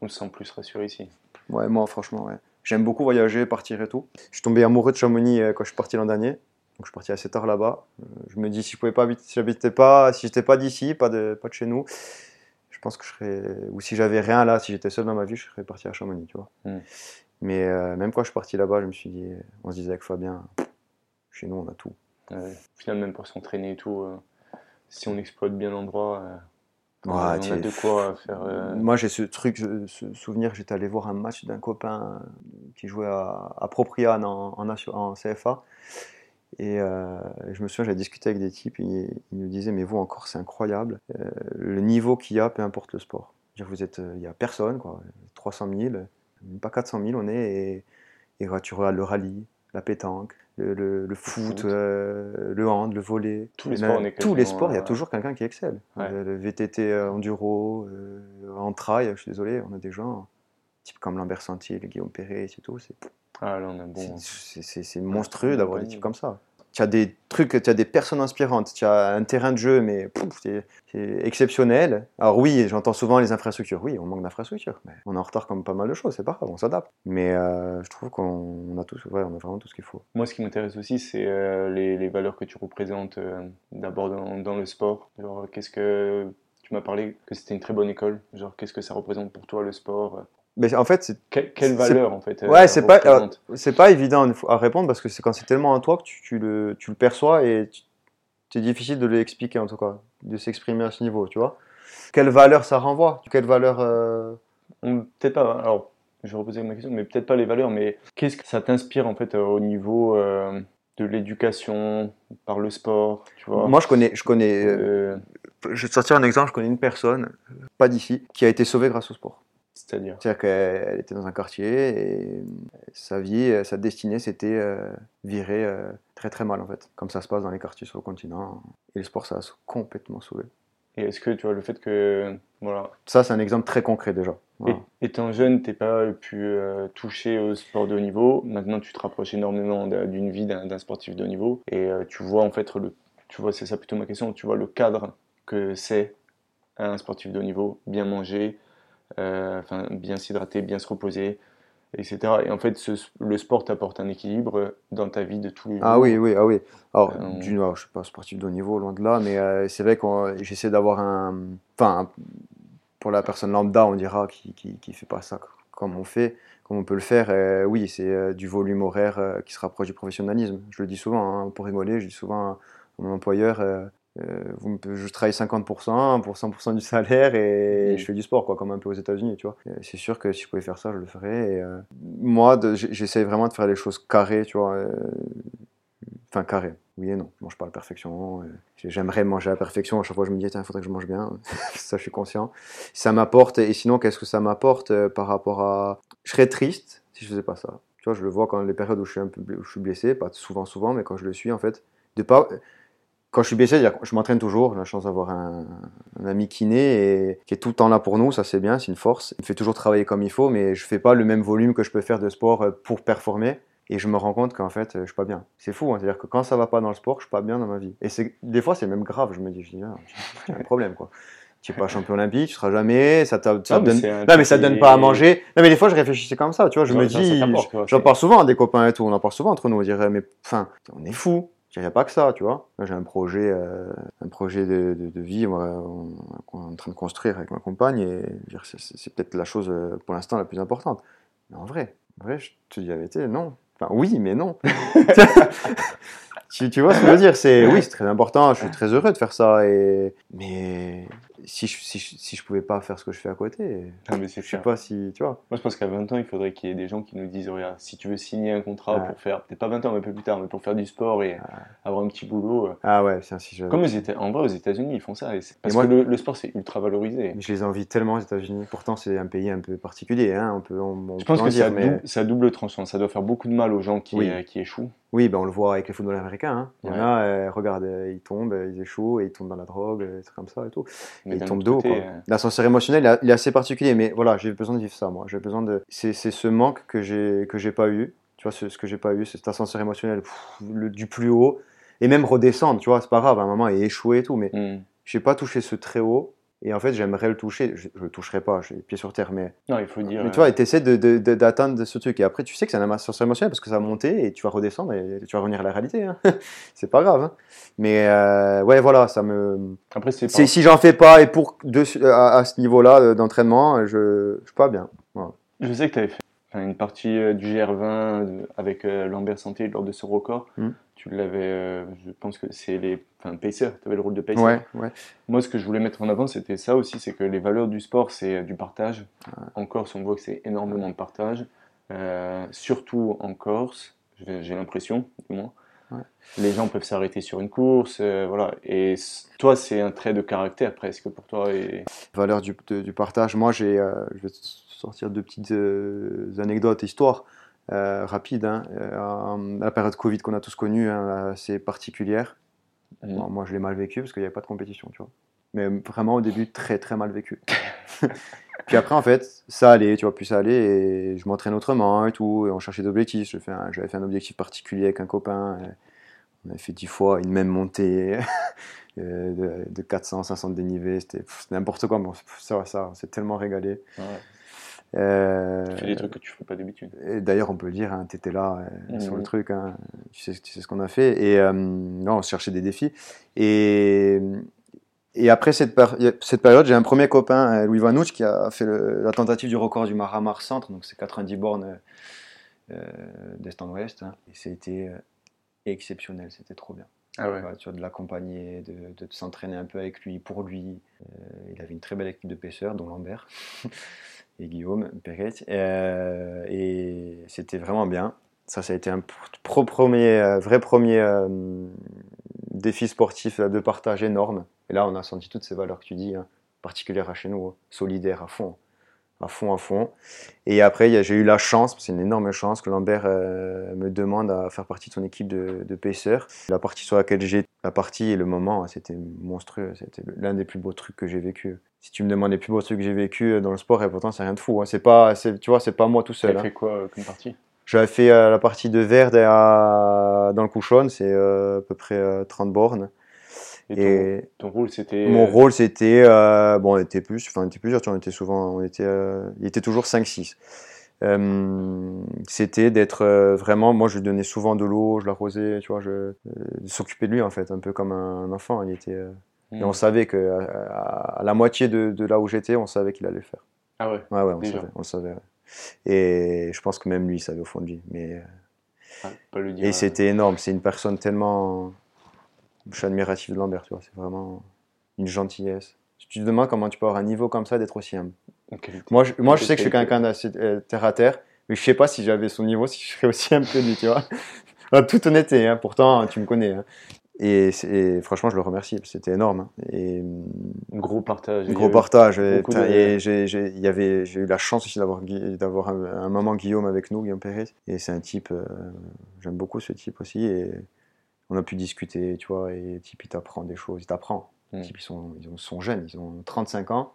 On se sent plus rassuré ici. Ouais, moi, franchement, ouais. J'aime beaucoup voyager, partir et tout. Je suis tombé amoureux de Chamonix euh, quand je suis parti l'an dernier. Donc, je suis parti assez tard là-bas. Euh, Je me dis, si je pouvais pas habiter, si j'habitais pas, si j'étais pas d'ici, pas de, pas de chez nous, je pense que je serais, ou si j'avais rien là, si j'étais seul dans ma vie, je serais parti à Chamonix, tu vois. Mm. Mais euh, même quand je suis parti là-bas, je me suis dit, on se disait avec Fabien, chez nous, on a tout. Ouais. Au final, même pour s'entraîner et tout, euh, si on exploite bien l'endroit, euh, Ouais, on a de quoi faire. euh, Moi, j'ai ce truc, je- ce souvenir, j'étais allé voir un match d'un copain qui jouait à, à Propriane en, en, nation- en CFA. Et euh, je me souviens, j'avais discuté avec des types, et ils, ils nous disaient, mais vous encore, c'est incroyable. Euh, le niveau qu'il y a, peu importe le sport. Dire, vous êtes, euh, il n'y a personne, quoi. 300 000, même pas 400 000, on est, et, et tu regardes le rallye, la pétanque, le, le- le foot, foot. euh, le hand, le volley. Tous les sports, tous les il y a toujours quelqu'un qui excelle. Ouais. Euh, Le VTT euh, enduro, en trail, je suis désolé, on a des gens, type comme Lambert Sentier, Guillaume Perret, c'est tout. C'est Ah bon. monstrueux d'avoir des types comme ça. Tu as des trucs, tu as des personnes inspirantes, tu as un terrain de jeu, mais c'est exceptionnel. Alors oui, j'entends souvent les infrastructures. Oui, on manque d'infrastructures. mais On est en retard comme pas mal de choses, c'est pas grave, on s'adapte. Mais euh, je trouve qu'on on a, ouais, a vraiment tout ce qu'il faut. Moi, ce qui m'intéresse aussi, c'est euh, les, les valeurs que tu représentes euh, d'abord dans, dans le sport. Genre, qu'est-ce que tu m'as parlé que c'était une très bonne école. Genre, qu'est-ce que ça représente pour toi le sport? Mais en fait, c'est Que- Quelle valeur en fait euh, Ouais, c'est pas- c'est pas évident à répondre parce que c'est quand c'est tellement en toi que tu, tu le, tu le perçois et c'est difficile de l'expliquer en tout cas, de s'exprimer à ce niveau, tu vois. Quelle valeur ça renvoie? Quelle valeur euh, Peut-être pas. Alors, je vais reposer ma question, mais peut-être pas les valeurs, mais qu'est-ce que ça t'inspire en fait euh, au niveau euh, de l'éducation par le sport, tu vois? Moi, je connais, je connais. euh, Euh, je vais te sortir un exemple. Je connais une personne, euh, pas d'ici, qui a été sauvée grâce au sport. C'est-à-dire C'est-à-dire qu'elle elle était dans un quartier et sa vie, sa destinée, c'était euh, virer euh, très très mal en fait, comme ça se passe dans les quartiers sur le continent. Et le sport, ça a complètement sauvé. Et est-ce que tu vois le fait que voilà, Ça, c'est un exemple très concret déjà. Voilà. Et- étant jeune, t'es pas pu euh, toucher au sport de haut niveau. Maintenant, tu te rapproches énormément d'un- d'une vie d'un sportif de haut niveau et euh, tu vois en fait le, tu vois c'est ça plutôt ma question. Tu vois le cadre que c'est un sportif de haut niveau, bien manger, enfin bien s'hydrater, bien se reposer, etc. Et en fait, ce- le sport t'apporte un équilibre dans ta vie de tous les jours. Ah oui, oui, ah oui. Alors, Euh, d'une, alors, je suis pas sportif de haut niveau, loin de là, mais euh, c'est vrai que j'essaie d'avoir un. Enfin, pour la personne lambda, on dira, qui, qui, qui fait pas ça comme on fait, comme on peut le faire, euh, oui, c'est euh, du volume horaire euh, qui se rapproche du professionnalisme. Je le dis souvent, hein, pour rigoler, je dis souvent à mon employeur. Euh, vous me- je travaille 50% pour 100% du salaire et Mm. je fais du sport, quoi, comme un peu aux États-Unis, tu vois. Euh, C'est sûr que si je pouvais faire ça, je le ferais. Et, euh, moi, de- j- j'essaie vraiment de faire les choses carrées, tu vois. euh, Enfin, carré. Oui et non. Je mange pas à la perfection. euh, J'aimerais manger à la perfection. À chaque fois, je me dis, tiens, il faudrait que je mange bien. ça, je suis conscient. Ça m'apporte. Et sinon, qu'est-ce que ça m'apporte par rapport à. Je serais triste si je faisais pas ça. Tu vois, je le vois quand les périodes où je suis, un peu, où je suis blessé, pas souvent, souvent, mais quand je le suis, en fait, de pas. Quand je suis blessé, je m'entraîne toujours. J'ai la chance d'avoir un, un ami kiné et qui est tout le temps là pour nous. Ça, c'est bien, c'est une force. Il me fait toujours travailler comme il faut, mais je fais pas le même volume que je peux faire de sport euh, pour performer. Et je me rends compte qu'en fait, je suis pas bien. C'est fou, hein. c'est-à-dire que quand ça va pas dans le sport, je suis pas bien dans ma vie. Et des fois, c'est même grave. Je me dis, je dis, ah, j'ai un problème, quoi. Tu es pas champion olympique, tu seras jamais, ça, ça Non, donne. c'est un Non, mais ça truc donne pas à manger. Non, mais des fois, je réfléchissais comme ça, tu vois. Je Non, me dis, j'en parle souvent à des copains et tout, on en parle souvent entre nous. On dirait, mais enfin, on est fou. Il n'y a pas que ça, tu vois. J'ai un projet, euh, un projet de, de, de vie on, va- on- on est en train de construire avec ma compagne et je c'est- peut-être la chose euh, pour l'instant la plus importante. Mais en vrai, en vrai, je te dis la vérité, non. Enfin, oui, mais non. tu, tu vois ce que je veux dire? C'est oui, c'est très important. Je suis très heureux de faire ça. Et mais si je, si, je, si je pouvais pas faire ce que je fais à côté, Ah, mais c'est je sais clair. pas si tu vois. Moi, je pense qu'à 20 ans, il faudrait qu'il y ait des gens qui nous disent regarde, si tu veux signer un contrat Ouais. pour faire, peut-être pas 20 ans, mais un peu plus tard, mais pour faire du sport et avoir un petit boulot. euh, Ah ouais, tiens, si je. Comme aux Éta- en vrai, aux États-Unis, ils font ça. et c'est- Parce moi- que le, le sport, c'est ultra valorisé. Je les envie tellement aux États-Unis. Pourtant, c'est un pays un peu particulier. Hein. On peut, on, on Je peut pense en que dire, ça, mais double, ça double tranchant. Ça doit faire beaucoup de mal aux gens qui, Oui. euh, qui échouent. Oui, ben on le voit avec les footballeurs américains. hein. Il y en a, euh, regarde, euh, ils tombent, ils échouent, et ils tombent dans la drogue, des trucs comme ça et tout. Mais Et d'eau. côté, quoi. euh, L'ascenseur émotionnel, il est- il est assez particulier, mais voilà, j'ai besoin de vivre ça, moi. J'ai besoin de. C'est ce manque que j'ai que j'ai pas eu. Tu vois, ce, ce que j'ai pas eu, c'est cet ascenseur émotionnel pff, le- du plus haut, et même redescendre. Tu vois, c'est pas grave. À un moment, et échouer et tout, mais hmm. j'ai pas touché ce très haut. Et en fait, j'aimerais le toucher. Je, je le toucherai pas, j'ai les pieds sur terre, mais Non, il faut dire. mais tu euh, vois, tu essaies d'atteindre de, de, d'atteindre ce truc. Et après, tu sais que c'est un ascenseur émotionnel parce que ça va monter et tu vas redescendre et tu vas revenir à la réalité. hein. c'est pas grave. hein. Mais euh, ouais, voilà, ça me. Après, c'est pas- Si j'en fais pas et pour de, à, à ce niveau-là euh, d'entraînement, je, je suis pas bien. Je sais que tu avais fait une partie euh, du GR20 euh, avec euh, Lambert Santé lors de ce record. Mm. Tu l'avais, euh, je pense que c'est les enfin, pacers, tu avais le rôle de pacer. Ouais, ouais. Moi, ce que je voulais mettre en avant, c'était ça aussi, c'est que les valeurs du sport, c'est euh, du partage. En Corse, on voit que c'est énormément de partage, Euh, surtout en Corse, j'ai l'impression, du moins. Ouais. Les gens peuvent s'arrêter sur une course, euh, voilà. Et toi, c'est un trait de caractère presque pour toi. Et... Valeur du, de- du partage. Moi, j'ai, je vais sortir deux petites anecdotes, histoires euh, rapides. hein. Euh, la période Covid qu'on a tous connue, hein, assez particulière. Mhm. Bon, moi, je l'ai mal vécu parce qu'il n'y avait pas de compétition, tu vois. Mais vraiment, au début, très, très mal vécu. puis après, en fait, ça allait, tu vois, puis ça allait, et je m'entraîne autrement et tout, et on cherchait d'objectifs. J'avais fait un objectif particulier avec un copain. on avait fait dix fois une même montée euh, de, de 400, 500 de dénivelé. C'était n'importe quoi, mais ça, ça, on s'est tellement régalé. Ouais. Euh, Tu fais des trucs que tu fais pas d'habitude. D'ailleurs, on peut le dire, tu étais là euh, Mhm. sur le truc, hein, tu, sais, tu sais ce qu'on a fait. Et euh, non, on cherchait des défis. Et, et après cette, péri- cette période, j'ai un premier copain, euh, Louis Vanouche, qui a fait le- la tentative du record du Maramar Centre, donc c'est 90 bornes euh, d'est en ouest. hein. Et c'était exceptionnel, c'était trop bien. Ah ouais. Tu vois, de l'accompagner, de, de s'entraîner un peu avec lui, pour lui. Il avait une très belle équipe de pêcheurs, dont Lambert et Guillaume Perret. Euh, et c'était vraiment bien. Ça, ça a été un euh, vrai premier euh, défi sportif de partage énorme. Et là, on a senti toutes ces valeurs que tu dis, hein, particulières à chez nous, hein, solidaires à fond. À fond, à fond. Et après, j'ai eu la chance, c'est une énorme chance, que Lambert me demande à faire partie de son équipe de, de. La partie sur laquelle j'ai la partie et le moment, c'était monstrueux. C'était l'un des plus beaux trucs que j'ai vécu. Si tu me demandes les plus beaux trucs que j'ai vécu dans le sport, et pourtant c'est rien de fou. hein. C'est pas, tu vois, c'est pas moi tout Tu seul. as hein. fait quoi euh, comme partie? J'avais fait euh, la partie de Verde à- dans le Couchon, c'est euh, à peu près euh, 30 bornes. Et ton, Et ton rôle, c'était. mon euh, rôle, c'était, euh, bon, on était plus, enfin, on était plusieurs, tu vois, on était souvent, on était, euh, il était toujours 5-6. Euh, c'était d'être euh, vraiment, moi je lui donnais souvent de l'eau, je l'arrosais, tu vois, je, euh, de s'occuper de lui en fait, un peu comme un enfant. Il était, euh, hmm. et on savait que à, à la moitié de, de là où j'étais, on savait qu'il allait le faire. Ah ouais. Ouais, ouais, on savait, on savait. ouais. Et je pense que même lui, il savait au fond de lui. Mais, euh, Ah, dire. et euh, c'était énorme. C'est une personne tellement. Je suis admiratif de Lambert, tu vois. C'est vraiment une gentillesse. Si tu te demandes comment tu peux avoir un niveau comme ça, d'être aussi humble. Moi, je, moi, je sais que je suis quelqu'un d'assez euh, terre à terre, mais je sais pas si j'avais son niveau, si je serais aussi humble que lui, tu vois. En toute honnêteté, hein. pourtant, tu me connais. hein. Et, franchement, je le remercie. C'était énorme. hein. Et Gros partage. Gros partage. J'ai, eu la chance aussi d'avoir, un, un moment Guillaume avec nous, Guillaume Perret. Et c'est un type, euh, j'aime beaucoup ce type aussi. Et on a pu discuter, tu vois. Et type, il t'apprend des choses, il t'apprend. Mm. Types, ils sont, ils ont- sont jeunes, ils ont 35 ans.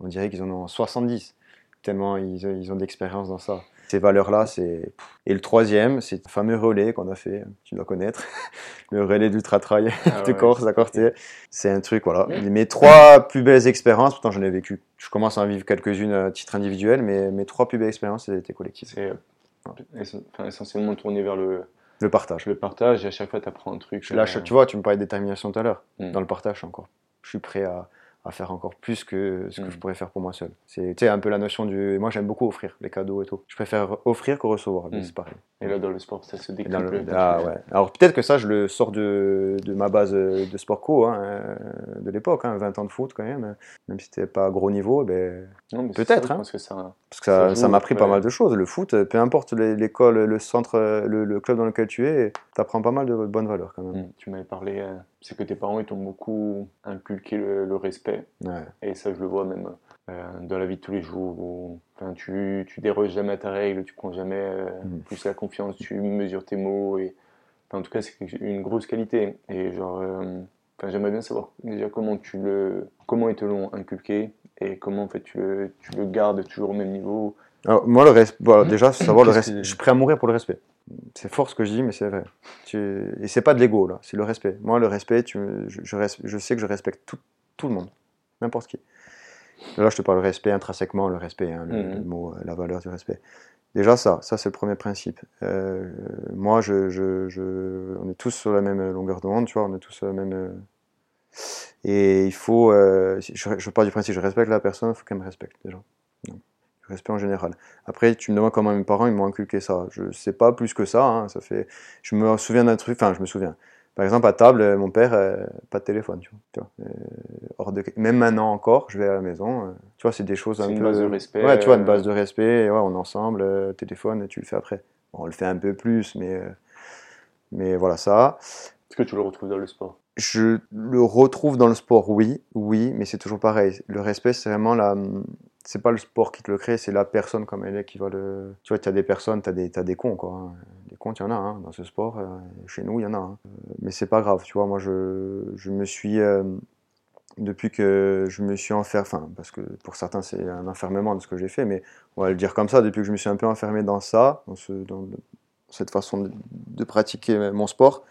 On dirait qu'ils en ont 70. Tellement ils, ils ont d'expérience dans ça. Ces valeurs-là, c'est. Et le troisième, c'est le fameux relais qu'on a fait, tu dois connaître. le relais d'ultra-trail Ah de ouais, Corse à Corté. C'est un truc, voilà. Mes trois plus belles expériences, pourtant j'en ai vécu. Je commence à en vivre quelques-unes à titre individuel, mais mes trois plus belles expériences, elles étaient collectives. C'est euh, essentiellement tourné vers le, Le partage. le partage et à chaque fois tu apprends un truc. Là, euh, tu vois, tu me parlais de détermination tout à l'heure. Mm. Dans le partage, encore. Je suis prêt à, à faire encore plus que ce que Mm. je pourrais faire pour moi seul. C'est tu un peu la notion du. Moi, j'aime beaucoup offrir les cadeaux et tout. Je préfère offrir que recevoir, mais Mm. c'est pareil. Et là, dans le sport, ça se dans le- Ah tu- ouais. Alors peut-être que ça, je le sors de, de ma base de sport co hein, de l'époque, hein, 20 ans de foot quand même. Même si c'était pas à gros niveau, ben, Peut-être, hein. pense que ça. parce que ça Ça ça m'a appris pas ouais. mal de choses. Le foot, peu importe l'é- l'école, le centre, le, le club dans lequel tu es, t'apprends pas mal de bonnes valeurs quand même. Mm. Tu m'avais parlé, euh, c'est que tes parents ils t'ont beaucoup inculqué le, le respect. Ouais. Et ça, je le vois même euh, dans la vie de tous les jours. Où, enfin, tu, tu déroges jamais à ta règle, tu prends jamais euh, Mhm. plus la confiance, tu mesures tes mots. Et en tout cas, c'est une grosse qualité. Et genre, j'aimerais bien savoir déjà comment tu le, comment ils te l'ont inculqué et comment en fait tu le, tu le gardes toujours au même niveau. Alors, moi, le respect, déjà, savoir le respect. Je suis prêt à mourir pour le respect. C'est fort ce que je dis, mais c'est vrai. Tu... Et c'est pas de l'ego, là, c'est le respect. Moi, le respect, tu... je, je, sais que je respecte tout, tout le monde, n'importe qui. Là, je te parle respect intrinsèquement, le respect, hein, le, mhm. mot, euh, la valeur du respect. Déjà, ça, ça c'est le premier principe. Euh, moi, je, je, on est tous sur la même longueur d'onde, tu vois, on est tous sur la même. Euh, et il faut. je, je pars du principe, je respecte la personne, il faut qu'elle me respecte, déjà. Respect en général. Après, tu me demandes comment mes parents ils m'ont inculqué ça. Je sais pas plus que ça. Hein, ça fait. Je me souviens d'un truc. Enfin, je me souviens. Par exemple, à table, euh, mon père, euh, pas de téléphone, tu vois. Euh, hors de... Même maintenant encore, je vais à la maison. tu vois, c'est des choses un peu. une base de respect. Ouais, tu vois, une base de respect. Ouais, on est ensemble, téléphone, tu le fais après. on le fait un peu plus, mais mais voilà ça. Est-ce que tu le retrouves dans le sport? Je le retrouve dans le sport, oui, oui, mais c'est toujours pareil. Le respect, c'est vraiment la c'est pas le sport qui te le crée, c'est la personne comme elle est qui va le. Tu vois, tu as des personnes, tu as des, as des cons, quoi. Hein. Des cons, il y en a hein, dans ce sport. Euh, chez nous, il y en a. Hein. Mais c'est pas grave, tu vois. Moi, je, je me suis. Euh, depuis que je me suis enfermé, enfin, parce que pour certains, c'est un enfermement de ce que j'ai fait, mais on va le dire comme ça, depuis que je me suis un peu enfermé dans ça, dans, ce, dans cette façon de, de pratiquer mon sport,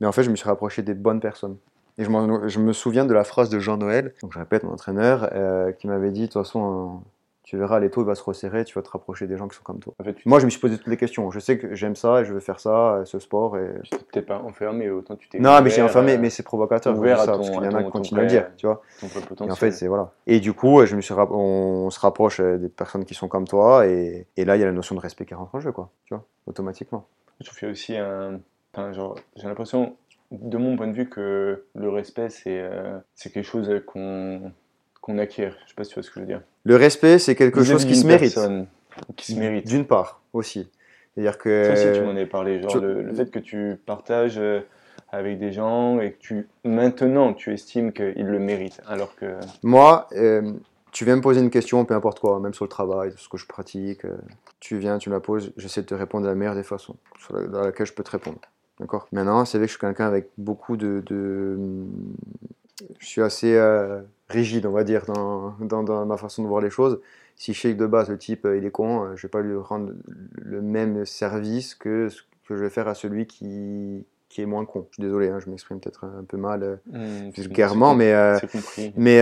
mais en fait, je me suis rapproché des bonnes personnes. Et je, me souviens de la phrase de Jean Noël, donc je répète, mon entraîneur, euh, qui m'avait dit, de toute façon, tu verras, l'étau va se resserrer, tu vas te rapprocher des gens qui sont comme toi. Moi, je me suis posé toutes les questions. Je sais que j'aime ça et je veux faire ça, euh, ce sport. Et... Tu t'es peut-être pas enfermé, autant tu t'es. Non, mais j'ai enfermé, euh, mais c'est provocateur. Ouvert ça, parce qu'il y en a qui continuent à le dire, tu vois. Et en fait, c'est voilà. Et du coup, je me suis on se rapproche des personnes qui sont comme toi, et, et là, il y a la notion de respect qui rentre en jeu, quoi, tu vois, automatiquement. Je fais aussi un. Enfin, genre, j'ai l'impression, de mon point de vue, que le respect, c'est euh, quelque chose qu'on qu'on acquiert. Je sais pas si tu vois ce que je veux dire. Le respect, c'est quelque chose qui se mérite. Qui se mérite. D'une part, aussi. C'est-à-dire que. Ça aussi, tu m'en avais parlé. Genre, le, fait que tu partages euh, avec des gens et que tu, maintenant, tu estimes qu'ils le méritent. Alors que. Moi, euh, tu viens me poser une question, peu importe quoi, même sur le travail, sur ce que je pratique. tu viens, tu me la poses, j'essaie de te répondre de la meilleure des façons, sur dans laquelle je peux te répondre. D'accord Maintenant, c'est vrai que je suis quelqu'un avec beaucoup de, Je suis assez euh, rigide, on va dire, dans, dans, ma façon de voir les choses. Si je sais que de base, le type, euh, il est con, euh, je vais pas lui rendre le même service que ce que je vais faire à celui qui, qui est moins con. Je suis désolé, hein, je m'exprime peut-être un peu mal mmh, vulgairement, mais, mais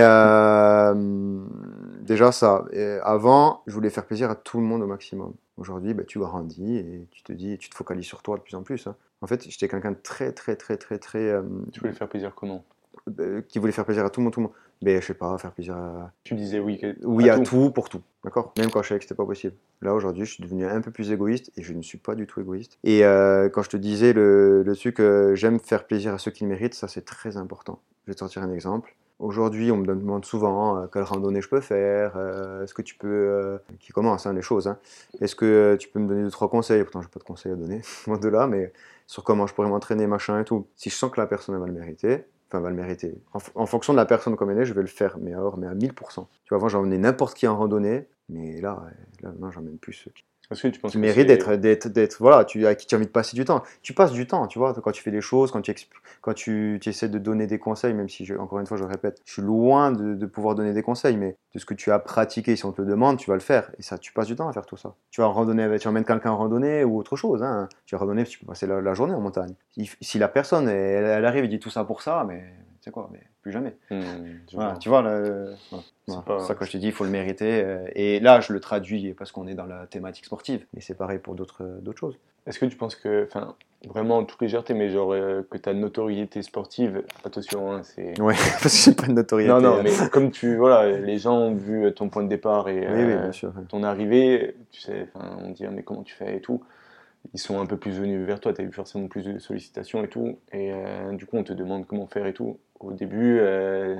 déjà ça. avant, je voulais faire plaisir à tout le monde au maximum. Aujourd'hui, bah, tu grandis et tu te dis, tu te focalises sur toi de plus en plus. Hein. En fait, j'étais quelqu'un de très, très, très, très, très. Euh, tu voulais faire plaisir comment euh, Qui voulait faire plaisir à tout le monde, tout le monde. Mais je sais pas, faire plaisir à. Tu disais oui. Oui à, tout. pour tout, d'accord? Même quand je savais que c'était pas possible. Là aujourd'hui, je suis devenu un peu plus égoïste et je ne suis pas du tout égoïste. Et euh, quand je te disais le, le truc, j'aime faire plaisir à ceux qui le méritent, ça c'est très important. Je vais te sortir un exemple. Aujourd'hui, on me demande souvent euh, quelle randonnée je peux faire, euh, est-ce que tu peux, euh, qui commence hein, les choses, hein. est-ce que tu peux me donner deux trois conseils, pourtant j'ai pas de conseils à donner, loin de là, mais sur comment je pourrais m'entraîner, machin et tout. Si je sens que la personne va le mériter, enfin va le mériter, en, fonction de la personne comme elle est, je vais le faire, mais à, mais à 1000%. Tu vois, avant j'emmenais n'importe qui en randonnée, mais là, là j'emmène plus ceux qui, parce que tu penses mérite d'être, d'être, d'être, voilà, tu, à qui tu as envie de passer du temps. Tu passes du temps, tu vois, quand tu fais des choses, quand tu, quand tu, tu essaies de donner des conseils, même si, je, encore une fois, je le répète, je suis loin de, de, pouvoir donner des conseils, mais de ce que tu as pratiqué, si on te le demande, tu vas le faire. Et ça, tu passes du temps à faire tout ça. Tu vas randonner, tu emmènes quelqu'un en randonnée ou autre chose. Hein. Tu vas randonner, tu peux passer la, journée en montagne. Si, la personne, elle, elle, arrive et dit tout ça pour ça, mais c'est quoi, mais plus jamais. Hmm, tu vois, c'est ça que je te dis, il faut le mériter. Euh, et là, je le traduis parce qu'on est dans la thématique sportive. Et c'est pareil pour d'autres choses. Est-ce que tu penses que, enfin, vraiment toute légèreté, mais genre euh, que ta notoriété sportive, attention, hein, c'est. Ouais, parce que j'ai pas de notoriété. Non, non, mais comme tu, voilà, les gens ont vu ton point de départ et euh, ton arrivée, tu sais, on dit, mais comment tu fais et tout ils sont un peu plus venus vers toi, tu as eu forcément plus de sollicitations et tout, et euh, du coup on te demande comment faire et tout. Au début, euh,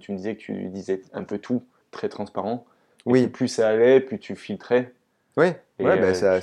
tu me disais que tu disais un peu tout, très transparent. oui. Plus ça allait, plus tu filtrais. Oui, ouais, bah, euh,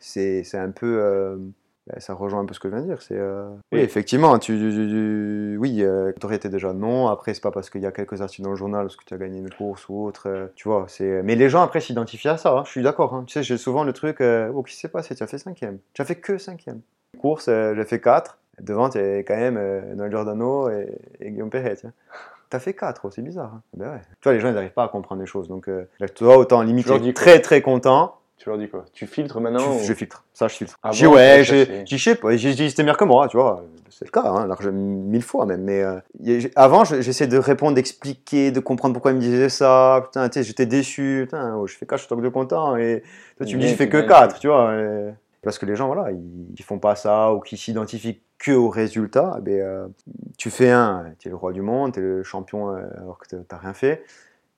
c'est c'est un peu bah, ça rejoint un peu ce que je viens de dire. C'est euh, oui. effectivement, tu, tu, oui, euh, été déjà non. Après, c'est pas parce qu'il y a quelques articles dans le journal parce que tu as gagné une course ou autre. Euh, tu vois, c'est. Mais les gens après s'identifient à ça. Hein, je suis d'accord. Hein. Tu sais, j'ai souvent le truc. Euh, oh, qui s'est passé? Tu as fait cinquième. Tu as fait que cinquième. Course, euh, j'ai fait 4. Devant, tu quand même euh, Noël Giordano et, et Guillaume Perret. Tiens. T'as fait 4, c'est bizarre. Hein. Ben ouais. Tu vois, les gens, ils n'arrivent pas à comprendre les choses. Donc, euh, toi, autant limite, Tu très très content. Tu leur dis quoi? Tu filtres maintenant Tu- ou- Je filtre. Ça, je filtre. Ah je dis, bon, ouais, j'ai- je sais pas. J'ai dit, c'était meilleur que moi, tu vois. C'est le cas, hein, large, mille fois même. Mais euh, j'ai- avant, je- j'essaie de répondre, d'expliquer, de comprendre pourquoi il me disait ça. Putain, tu sais, j'étais déçu. Putain, oh, je fais 4, je suis de content. Et toi, tu me dis, je fais que bien 4, fait. tu vois. et- Parce que les gens, voilà, ils, ils font pas ça ou qui s'identifient que au résultat. eh ben, euh, tu fais un, tu es le roi du monde, tu es le champion euh, alors que t'as- t'as rien fait.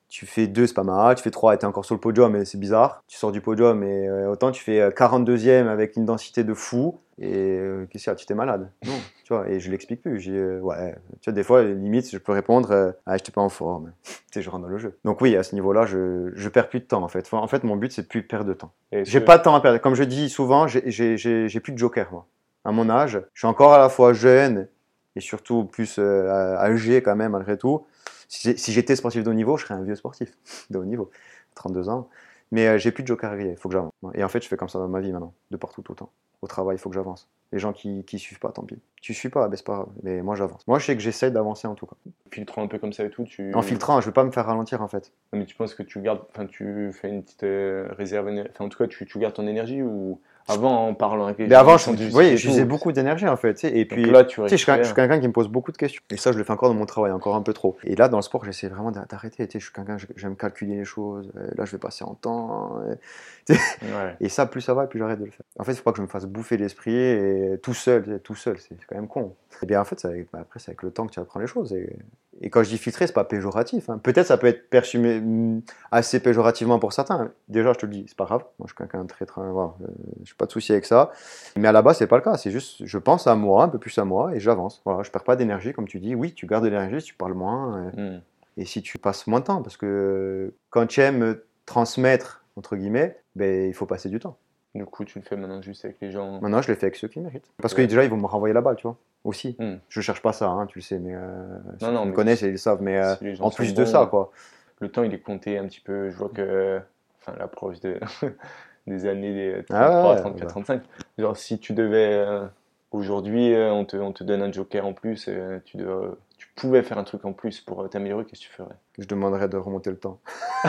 Tu fais deux, c'est pas mal. Tu fais trois, tu es encore sur le podium, mais c'est bizarre. Tu sors du podium et euh, autant tu fais euh, 42e avec une densité de fou. Et qu'est-ce qu'il y a? Tu t'es malade. Non, tu vois. Et je l'explique plus. J'ai, ouais, tu vois, des fois, limite, je peux répondre Ah, j'étais pas en forme. tu sais, je rentre dans le jeu. Donc, oui, à ce niveau-là, je, je perds plus de temps en fait. Enfin, en fait, mon but, c'est de plus perdre de temps. J'ai pas de temps à perdre. Comme je dis souvent, j'ai- j'ai j'ai- j'ai plus de joker, moi. À mon âge, je suis encore à la fois jeune et surtout plus euh, âgé quand même, malgré tout. Si j'étais sportif de haut niveau, je serais un vieux sportif de haut niveau, 32 ans. Mais euh, j'ai plus de joker il faut que j'avance. Et en fait, je fais comme ça dans ma vie maintenant, de partout, tout le temps. Au travail, il faut que j'avance. Les gens qui, qui suivent pas, tant pis. Tu suis pas, ben c'est pas. Mais moi, j'avance. Moi, je sais que j'essaie d'avancer en tout cas. filtrant un peu comme ça et tout, tu. En filtrant, je veux pas me faire ralentir en fait. Non, mais tu penses que tu gardes, enfin, tu fais une petite euh, réserve, enfin, en tout cas, tu, tu gardes ton énergie ou avant en parlant avec les Mais gens, avant, je, voyez, et j'utilisais beaucoup d'énergie en fait. tu sais, Et puis, là, tu sais, je suis, quelqu'un- je suis récupères. quelqu'un qui me pose beaucoup de questions. Et ça, je le fais encore dans mon travail, encore un peu trop. Et là, dans le sport, j'essaie vraiment d'a- d'arrêter. Tu sais, je suis quelqu'un, j'aime calculer les choses. Euh, Là, je vais passer en temps. Et, Ouais. et ça, plus ça va, plus j'arrête de le faire. En fait, il faut pas que je me fasse bouffer l'esprit et tout seul, tout seul, c'est quand même con. Et bien, en fait, avec, bah, après, c'est avec le temps que tu apprends les choses. Et, et quand je dis filtrer, c'est pas péjoratif. hein. Peut-être ça peut être perçu mais, hum, assez péjorativement pour certains. Déjà, je te le dis, c'est pas grave. Moi, je suis quelqu'un de très, très, voilà, euh, pas de souci avec ça. Mais à la base, c'est pas le cas. C'est juste, je pense à moi, un peu plus à moi, et j'avance. Voilà, je perds pas d'énergie, comme tu dis. Oui, tu gardes de l'énergie, si tu parles moins, euh, Hmm. et si tu passes moins de temps, parce que quand tu aimes transmettre entre guillemets, ben il faut passer du temps. Du coup, tu le fais maintenant juste avec les gens. Maintenant, je le fais avec ceux qui méritent. Parce que Ouais. déjà, ils vont me renvoyer la balle, tu vois. Aussi. Hmm. Je cherche pas ça, hein, tu le sais, mais euh, ceux Non, non, qui me mais connaissent, ils le savent. Mais euh, si en plus de bons, ça, quoi. Le temps, il est compté un petit peu. Je vois que, enfin, l'approche de... des années des 33, Ah ouais, 34, bah. 35. Genre, si tu devais euh, aujourd'hui, euh, on te, on te donne un joker en plus, euh, tu, dois- tu pouvais faire un truc en plus pour euh, t'améliorer, qu'est-ce que tu ferais? Je demanderais de remonter le temps.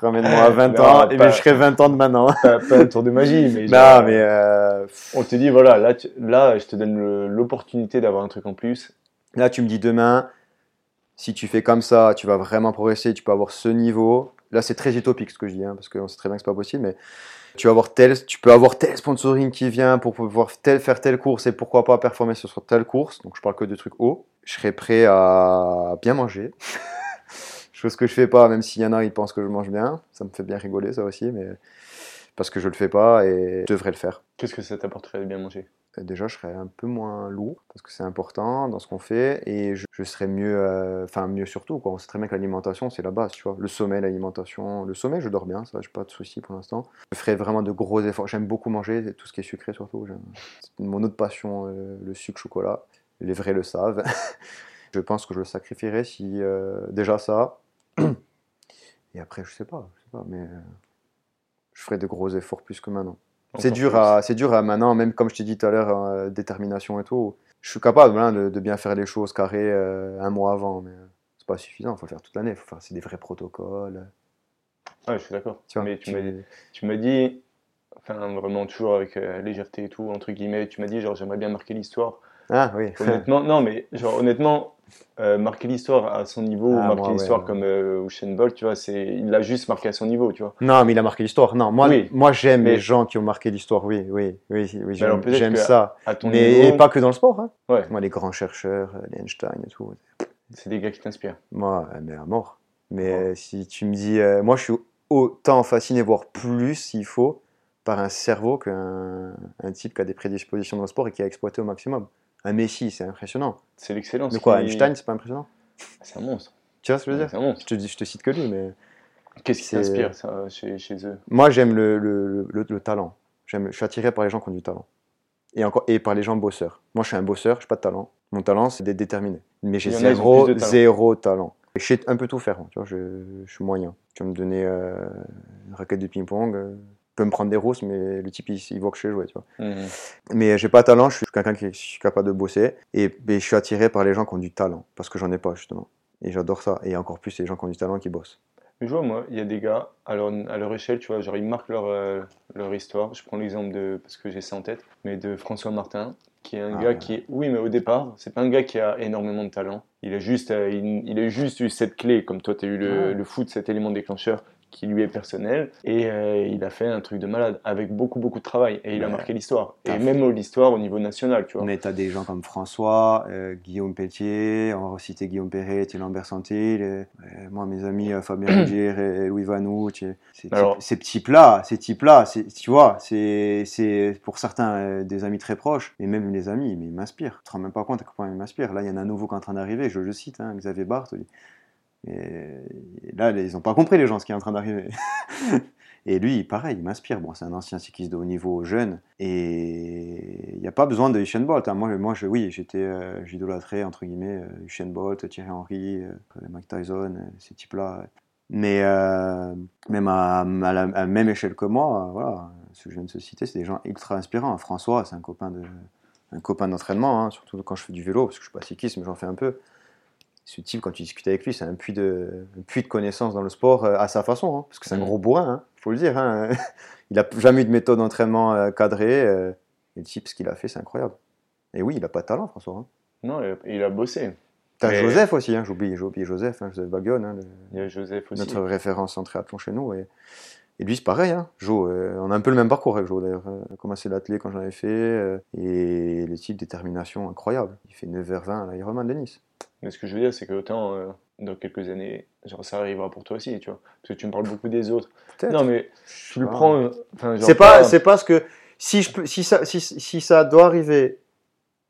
Ramène-moi à 20 Non, ans, et pas- bien je serai 20 ans de maintenant. pas, pas un tour de magie, mais. non, genre, mais euh, On te dit, voilà, là, tu- là je te donne l'opportunité d'avoir un truc en plus. Là, tu me dis demain, si tu fais comme ça, tu vas vraiment progresser, tu peux avoir ce niveau. Là, c'est très utopique ce que je dis, hein, parce qu'on sait très bien que c'est pas possible, mais tu, vas avoir tel, tu peux avoir tel sponsoring qui vient pour pouvoir tel, faire telle course et pourquoi pas performer sur telle course. Donc, je parle que de trucs hauts. Je serais prêt à bien manger. Chose que je fais pas, même s'il y en a, ils pensent que je mange bien. Ça me fait bien rigoler, ça aussi, mais parce que je le fais pas et je devrais le faire. Qu'est-ce que ça t'apporterait de bien manger? Déjà je serais un peu moins lourd parce que c'est important dans ce qu'on fait et je, serais mieux euh, enfin mieux surtout on sait très bien que l'alimentation c'est la base tu vois. Le sommeil l'alimentation le sommeil je dors bien ça j'ai pas de souci pour l'instant. Je ferais vraiment de gros efforts. J'aime beaucoup manger tout ce qui est sucré surtout. C'est mon autre passion euh, le sucre chocolat. Les vrais le savent. Je pense que je le sacrifierais si euh, déjà ça. Et après je sais pas je sais pas mais euh, je ferais de gros efforts plus que maintenant c'est dur, à, c'est dur à maintenant, même comme je t'ai dit tout à l'heure, euh, détermination et tout. Je suis capable hein, de, de bien faire les choses carrées euh, un mois avant, mais euh, c'est pas suffisant. Il faut le faire toute l'année. Faut faire, c'est des vrais protocoles. Ouais, je suis d'accord. Tu vois, Mais tu tu- m'as tu m'as dit, enfin, vraiment toujours avec euh, légèreté et tout, entre guillemets, tu m'as dit, genre, j'aimerais bien marquer l'histoire. Ah oui. Honnêtement, non, mais genre, honnêtement, euh, marquer l'histoire à son niveau, ou Ah, marquer l'histoire ouais. comme euh, Usain Bolt, tu vois, c'est, il l'a juste marqué à son niveau, tu vois. non, mais il a marqué l'histoire. Non, moi, Oui. moi j'aime Mais- les gens qui ont marqué l'histoire. Oui, oui, oui, oui. J'aime, ça. À ton Mais niveau, pas que dans le sport. Hein. ouais, Moi, les grands chercheurs, euh, les Einstein et tout. c'est des gars qui t'inspirent. Moi, euh, mais à mort. Mais euh, si tu me dis, moi je suis autant fasciné, voire plus s'il faut, par un cerveau qu'un un type qui a des prédispositions dans le sport et qui a exploité au maximum. Un Messi, c'est impressionnant. C'est l'excellence. De quoi qui- Einstein, c'est pas impressionnant? C'est un monstre. Tu vois ce que je veux dire? C'est un monstre. je te, dis- je te cite que lui, mais Qu'est-ce qui t'inspire, chez, chez eux? Moi j'aime le, le, le- le talent. Je suis attiré par les gens qui ont du talent. Et, encore, et par les gens bosseurs. Moi je suis un bosseur, je n'ai pas de talent. Mon talent c'est d'être déterminé. Mais j'ai zéro, talent. zéro talent. Je sais un peu tout faire, moi, tu vois, je, je suis moyen. Tu vas me donner euh, une raquette de ping-pong, euh, peux me prendre des rousses, mais le type, il, il voit que je sais jouer, tu vois. Mhm. Mais j'ai pas de talent, je suis quelqu'un qui suis capable de bosser. Et, et je suis attiré par les gens qui ont du talent, parce que j'en ai pas, justement. Et j'adore ça. Et encore plus les gens qui ont du talent qui bossent. Mais je vois, moi, il y a des gars, à leur, à leur échelle, tu vois, genre ils marquent leur, euh, leur histoire. Je prends l'exemple de, parce que j'ai ça en tête, mais de François Martin, qui est un Ah gars ouais. qui est, oui, mais au départ, c'est pas un gars qui a énormément de talent. Il a juste, euh, il, il a juste eu cette clé, comme toi, tu as eu le, Ouais. le foot, cet élément déclencheur qui lui est personnel. Et euh, il a fait un truc de malade, avec beaucoup, beaucoup de travail. Et il a marqué l'histoire. Et même l'histoire au niveau national, tu vois. Mais tu as des gens comme François, euh, Guillaume Pelletier, on va citer Guillaume Perret, Thierry Bersantil, euh, moi mes amis euh, Fabien Rougier et Louis Vanou, ces, Alors- types-là, ces types-là, tu vois, c'est c'est pour certains euh, des amis très proches, et même les amis, mais ils m'inspirent. Tu te rends même pas compte à quel point ils m'inspirent. Là, il y en a un nouveau qui est en train d'arriver, je le cite, hein, Xavier Barthes. Et, là, ils n'ont pas compris les gens ce qui est en train d'arriver. Et lui, pareil, il m'inspire. Bon, c'est un ancien cycliste de haut niveau, jeune. Et il n'y a pas besoin de Usain Bolt. hein. Moi, moi je, oui, j'étais, euh, j'idolâtrais, entre guillemets, euh, Usain Bolt, Thierry Henry, euh, Mike Tyson, euh, ces types-là. Mais euh, même à, à la, à la même échelle que moi, voilà, ceux que je viens de se citer, c'est des gens ultra inspirants. François, c'est un copain de, un copain d'entraînement, hein, surtout quand je fais du vélo, parce que je suis pas cycliste, mais j'en fais un peu. Ce type, quand tu discutes avec lui, c'est un puits de, un puits de connaissances dans le sport euh, à sa façon, hein, parce que c'est un Mhm. gros bourrin, hein, faut le dire. hein. il a jamais eu de méthode d'entraînement euh, cadrée. euh, et le type, ce qu'il a fait, c'est incroyable. Et oui, il a pas de talent, François. Non, il a, il bossé. T'as Mais- Joseph aussi, j'oublie, j'ai oublié Joseph, Joseph Bagione, le- Il y a Joseph aussi. notre référence en triathlon chez nous. Et, et lui, c'est pareil. Hein. Jo, euh, on a un peu le même parcours avec Jo, d'ailleurs. Il a commencé l'athlé quand j'en avais fait. et le type détermination incroyable. Il fait 9h20 à l'Ironman de Nice. Mais ce que je veux dire, c'est que autant euh, dans quelques années, genre ça arrivera pour toi aussi, tu vois. Parce que tu me parles beaucoup des autres. Non, mais tu le prends. euh, C'est pas, c'est pas ce que. Si, je peux, si, ça, si, si ça doit arriver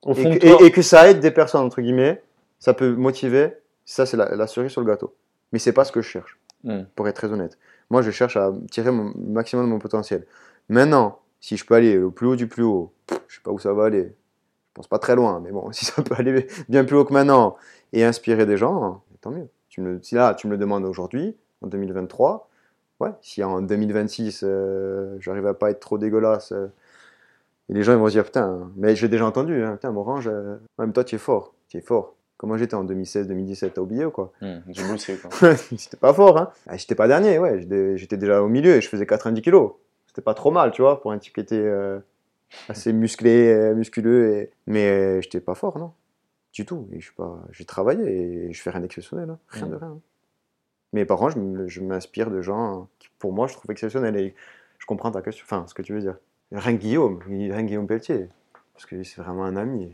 au et fond que, toi. et- et que ça aide des personnes, entre guillemets, ça peut motiver. Ça, c'est la, la cerise sur le gâteau. Mais c'est pas ce que je cherche. Hmm. pour être très honnête. Moi, je cherche à tirer mon le maximum de mon potentiel. Maintenant, si je peux aller au plus haut du plus haut, je sais pas où ça va aller. Pense pas très loin, mais bon, si ça peut aller bien plus haut que maintenant et inspirer des gens, tant mieux. Tu me, si là, tu me le demandes aujourd'hui, en 2023, ouais, si en 2026, euh, j'arrive à pas être trop dégueulasse, euh, et les gens ils vont se dire, putain, mais j'ai déjà entendu, hein, putain, Morange, euh, même toi, tu es fort, tu es fort. Comment j'étais en 2016-2017, t'as oublié ou quoi? Hmm, J'ai bossé, quoi. C'était pas fort, hein. Ah, J'étais pas dernier, ouais. J'étais- J'étais déjà au milieu et je faisais 90 kilos. C'était pas trop mal, tu vois, pour un type qui était euh, assez musclé, euh, musculeux. Et... Mais euh, j'étais pas fort, non. Du tout. Et je suis pas... J'ai travaillé et je fais rien d'exceptionnel, hein. rien de rien. hein. Mais par contre, je m'inspire de gens qui, pour moi, je trouve exceptionnels. Et je comprends ta question, enfin, ce que tu veux dire. Rien que Guillaume, rien que Guillaume Pelletier. Parce que c'est vraiment un ami.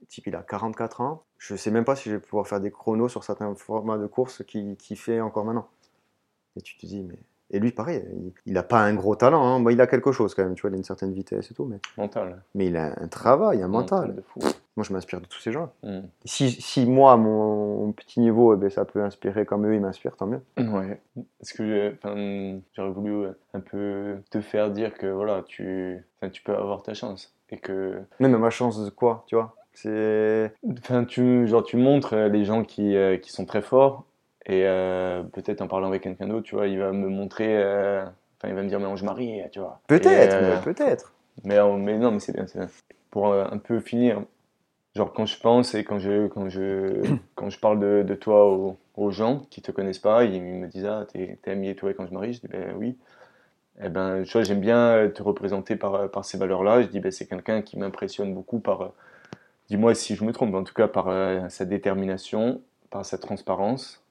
Le type, il a 44 ans. Je sais même pas si je vais pouvoir faire des chronos sur certains formats de course qu'il qui fait encore maintenant. Et tu te dis, mais. Et lui, pareil, il, il a pas un gros talent. Hein. Bon, il a quelque chose quand même, tu vois, il a une certaine vitesse et tout. Mais, Mental. mais il a un travail, un mental. de fou. Moi, je m'inspire de tous ces gens. Hmm. Si, si moi, à mon petit niveau, eh ben, ça peut inspirer comme eux, ils m'inspirent, tant mieux. Ouais. Est-ce que j'aurais voulu euh, un peu te faire dire que voilà, tu, tu peux avoir ta chance et que, Non, mais ma chance de quoi, tu vois? C'est. enfin, tu, genre, tu montres euh, les gens qui, euh, qui sont très forts et euh, peut-être en parlant avec quelqu'un d'autre, tu vois, il va me montrer, euh, enfin, il va me dire mais on je marie, tu vois. Peut-être, euh, peut-être. Mais, mais non, mais c'est bien, c'est bien. Pour un peu finir, genre quand je pense et quand je, quand je, quand je parle de, de toi aux, aux gens qui te connaissent pas, ils me disent Ah, t'es ami et toi et quand je marie, je dis Ben oui. Eh ben, tu vois, j'aime bien te représenter par, par ces valeurs-là. Je dis Ben c'est quelqu'un qui m'impressionne beaucoup par, dis-moi si je me trompe, en tout cas par euh, sa détermination, par sa transparence,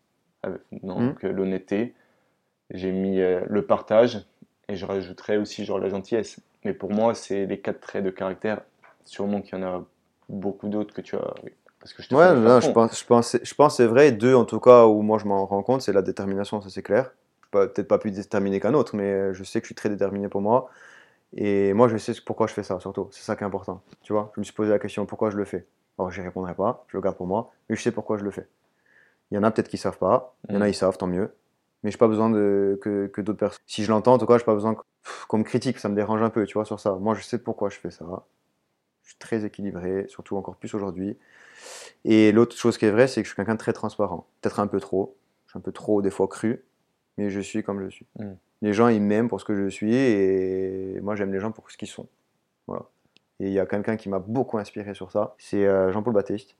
avec- donc euh, l'honnêteté. J'ai mis euh, le partage et je rajouterais aussi genre la gentillesse. Mais pour moi, c'est les quatre traits de caractère. Sûrement qu'il y en a beaucoup d'autres que tu as. Parce que je te Ouais, non, pense, je pense, je pense c'est vrai. Deux, en tout cas, où moi je m'en rends compte, c'est la détermination, ça c'est clair. Peut-être pas plus déterminé qu'un autre, mais euh, je sais que je suis très déterminé pour moi. Et moi, je sais pourquoi je fais ça, surtout. C'est ça qui est important. Tu vois, je me suis posé la question pourquoi je le fais? Alors, j'y répondrai pas, je le garde pour moi, mais je sais pourquoi je le fais. Il y en a peut-être qui savent pas, il y en a Mm. ils savent, tant mieux. Mais j'ai pas besoin de, que, que d'autres personnes. Si je l'entends, en tout cas, j'ai pas besoin qu'on me critique, ça me dérange un peu, tu vois, sur ça. Moi, je sais pourquoi je fais ça. Je suis très équilibré, surtout encore plus aujourd'hui. Et l'autre chose qui est vraie, c'est que je suis quelqu'un de très transparent. Peut-être un peu trop. Je suis un peu trop, des fois, cru. Mais je suis comme je suis. Mm. Les gens, ils m'aiment pour ce que je suis et moi, j'aime les gens pour ce qu'ils sont. Voilà. Et il y a quelqu'un qui m'a beaucoup inspiré sur ça, c'est euh, Jean-Paul Baptiste.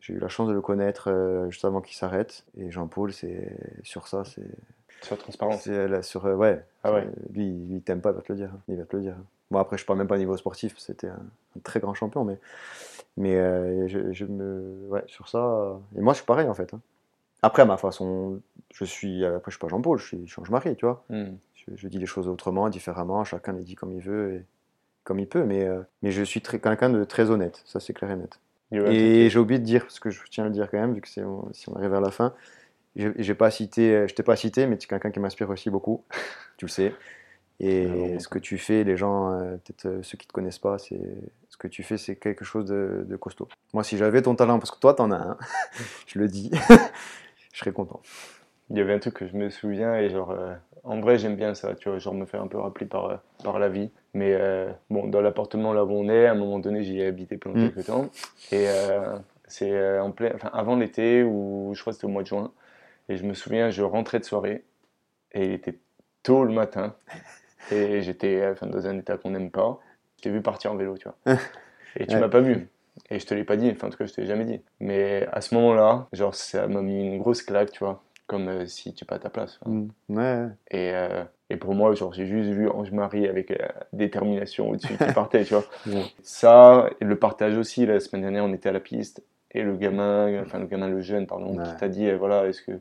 J'ai eu la chance de le connaître euh, juste avant qu'il s'arrête. Et Jean-Paul, c'est sur ça, c'est. Sur la transparence. C'est là, sur euh, ouais. Ah ouais. Lui, il t'aime pas, il va te le dire. Il va te le dire. Bon après, je parle même pas au niveau sportif. C'était un, un très grand champion, mais mais euh, je, je me ouais sur ça. euh, Et moi, je suis pareil en fait. hein. Après, à ma façon, je suis. Après, je suis pas Jean-Paul. Je suis change-marie, tu vois. Hmm. Je, je dis les choses autrement, différemment. Chacun les dit comme il veut et comme il peut. Mais euh, mais je suis quelqu'un de très honnête. Ça, c'est clair et net. Et j'ai oublié de dire, parce que je tiens à le dire quand même, vu que c'est, si on arrive vers la fin, j'ai j'ai pas cité, je t'ai pas cité, mais tu es quelqu'un qui m'inspire aussi beaucoup, tu le sais. Et Ah bon. ce que tu fais, les gens, euh, peut-être euh, ceux qui te connaissent pas, c'est ce que tu fais, c'est quelque chose de, de costaud. Moi, si j'avais ton talent, parce que toi, t'en as un, je le dis, je serais content. Il y avait un truc que je me souviens et genre, euh, en vrai j'aime bien ça, tu vois, genre me faire un peu rappeler par, par la vie. Mais euh, bon, dans l'appartement là où on est, à un moment donné j'y ai habité pendant Mm. quelques temps. Et euh, c'est euh, en plein, enfin, avant l'été ou je crois que c'était au mois de juin. Et je me souviens, je rentrais de soirée et il était tôt le matin. Et j'étais enfin, dans un état qu'on n'aime pas. Je t'ai vu partir en vélo, tu vois. Et tu Ouais. m'as pas vu. Et je te l'ai pas dit, enfin en tout cas je te l'ai jamais dit. Mais à ce moment-là, genre ça m'a mis une grosse claque, tu vois. Comme euh, si tu n'es pas à ta place. Mm. Ouais, Et, euh, et pour moi, genre, j'ai juste vu Ange-Marie avec la détermination au-dessus qui partait, tu vois. Ça, et le partage aussi, la semaine dernière, on était à la piste, et le gamin, enfin le gamin, le jeune, pardon, Ouais. qui t'a dit, euh, voilà, est-ce que,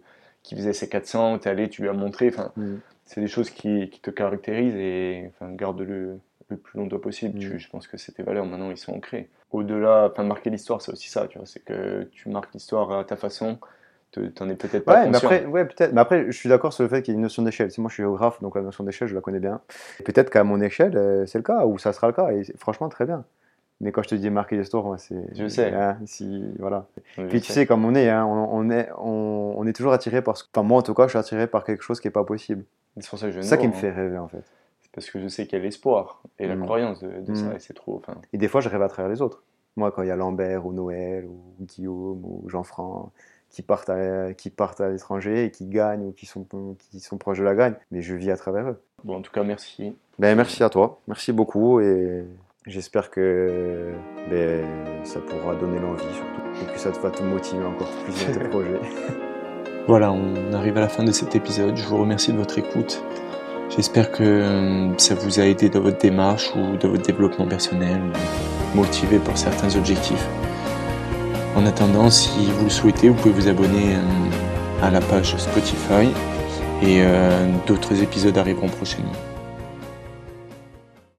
qui faisait ses 400, t'es allé, tu lui as montré, enfin, Mm. c'est des choses qui, qui te caractérisent, et enfin, garde-le le plus longtemps possible. Mm. Tu- je pense que c'est tes valeurs, maintenant, ils sont ancrés. Au-delà, enfin, marquer l'histoire, c'est aussi ça, tu vois, c'est que tu marques l'histoire à ta façon, t'en es peut-être pas Ouais, mais conscient. après, ouais, peut-être. Mais après, je suis d'accord sur le fait qu'il y a une notion d'échelle. Moi, je suis géographe, donc la notion d'échelle, je la connais bien. Peut-être qu'à mon échelle, euh, c'est le cas, ou ça sera le cas. Et franchement, très bien. Mais quand je te dis marquer l'histoire, ouais, c'est. Je sais. hein, si, voilà. Je Puis tu sais. comme on est, hein, on, on est, on, on est toujours attiré par. ce- Enfin, moi, en tout cas, je suis attiré par quelque chose qui est pas possible. C'est pour ça que je C'est ça qui me fait rêver, en fait. C'est parce que je sais qu'il y a l'espoir et la Mm. croyance de, de ça, Mm. et c'est trop. Et des fois, je rêve à travers les autres. Moi, quand il y a Lambert ou Noël ou Guillaume ou Jean-Franc qui partent à, qui partent à l'étranger et qui gagnent ou qui sont, qui sont proches de la gagne, mais je vis à travers eux. bon, en tout cas, merci. Ben, merci à toi, merci beaucoup et j'espère que ben, ça pourra donner l'envie surtout et que ça te va te motiver encore plus dans tes projets. Voilà, on arrive à la fin de cet épisode. Je vous remercie de votre écoute. J'espère que euh, ça vous a aidé dans votre démarche ou dans votre développement personnel, motivé par certains objectifs. En attendant, si vous le souhaitez, vous pouvez vous abonner euh, à la page Spotify et euh, d'autres épisodes arriveront prochainement.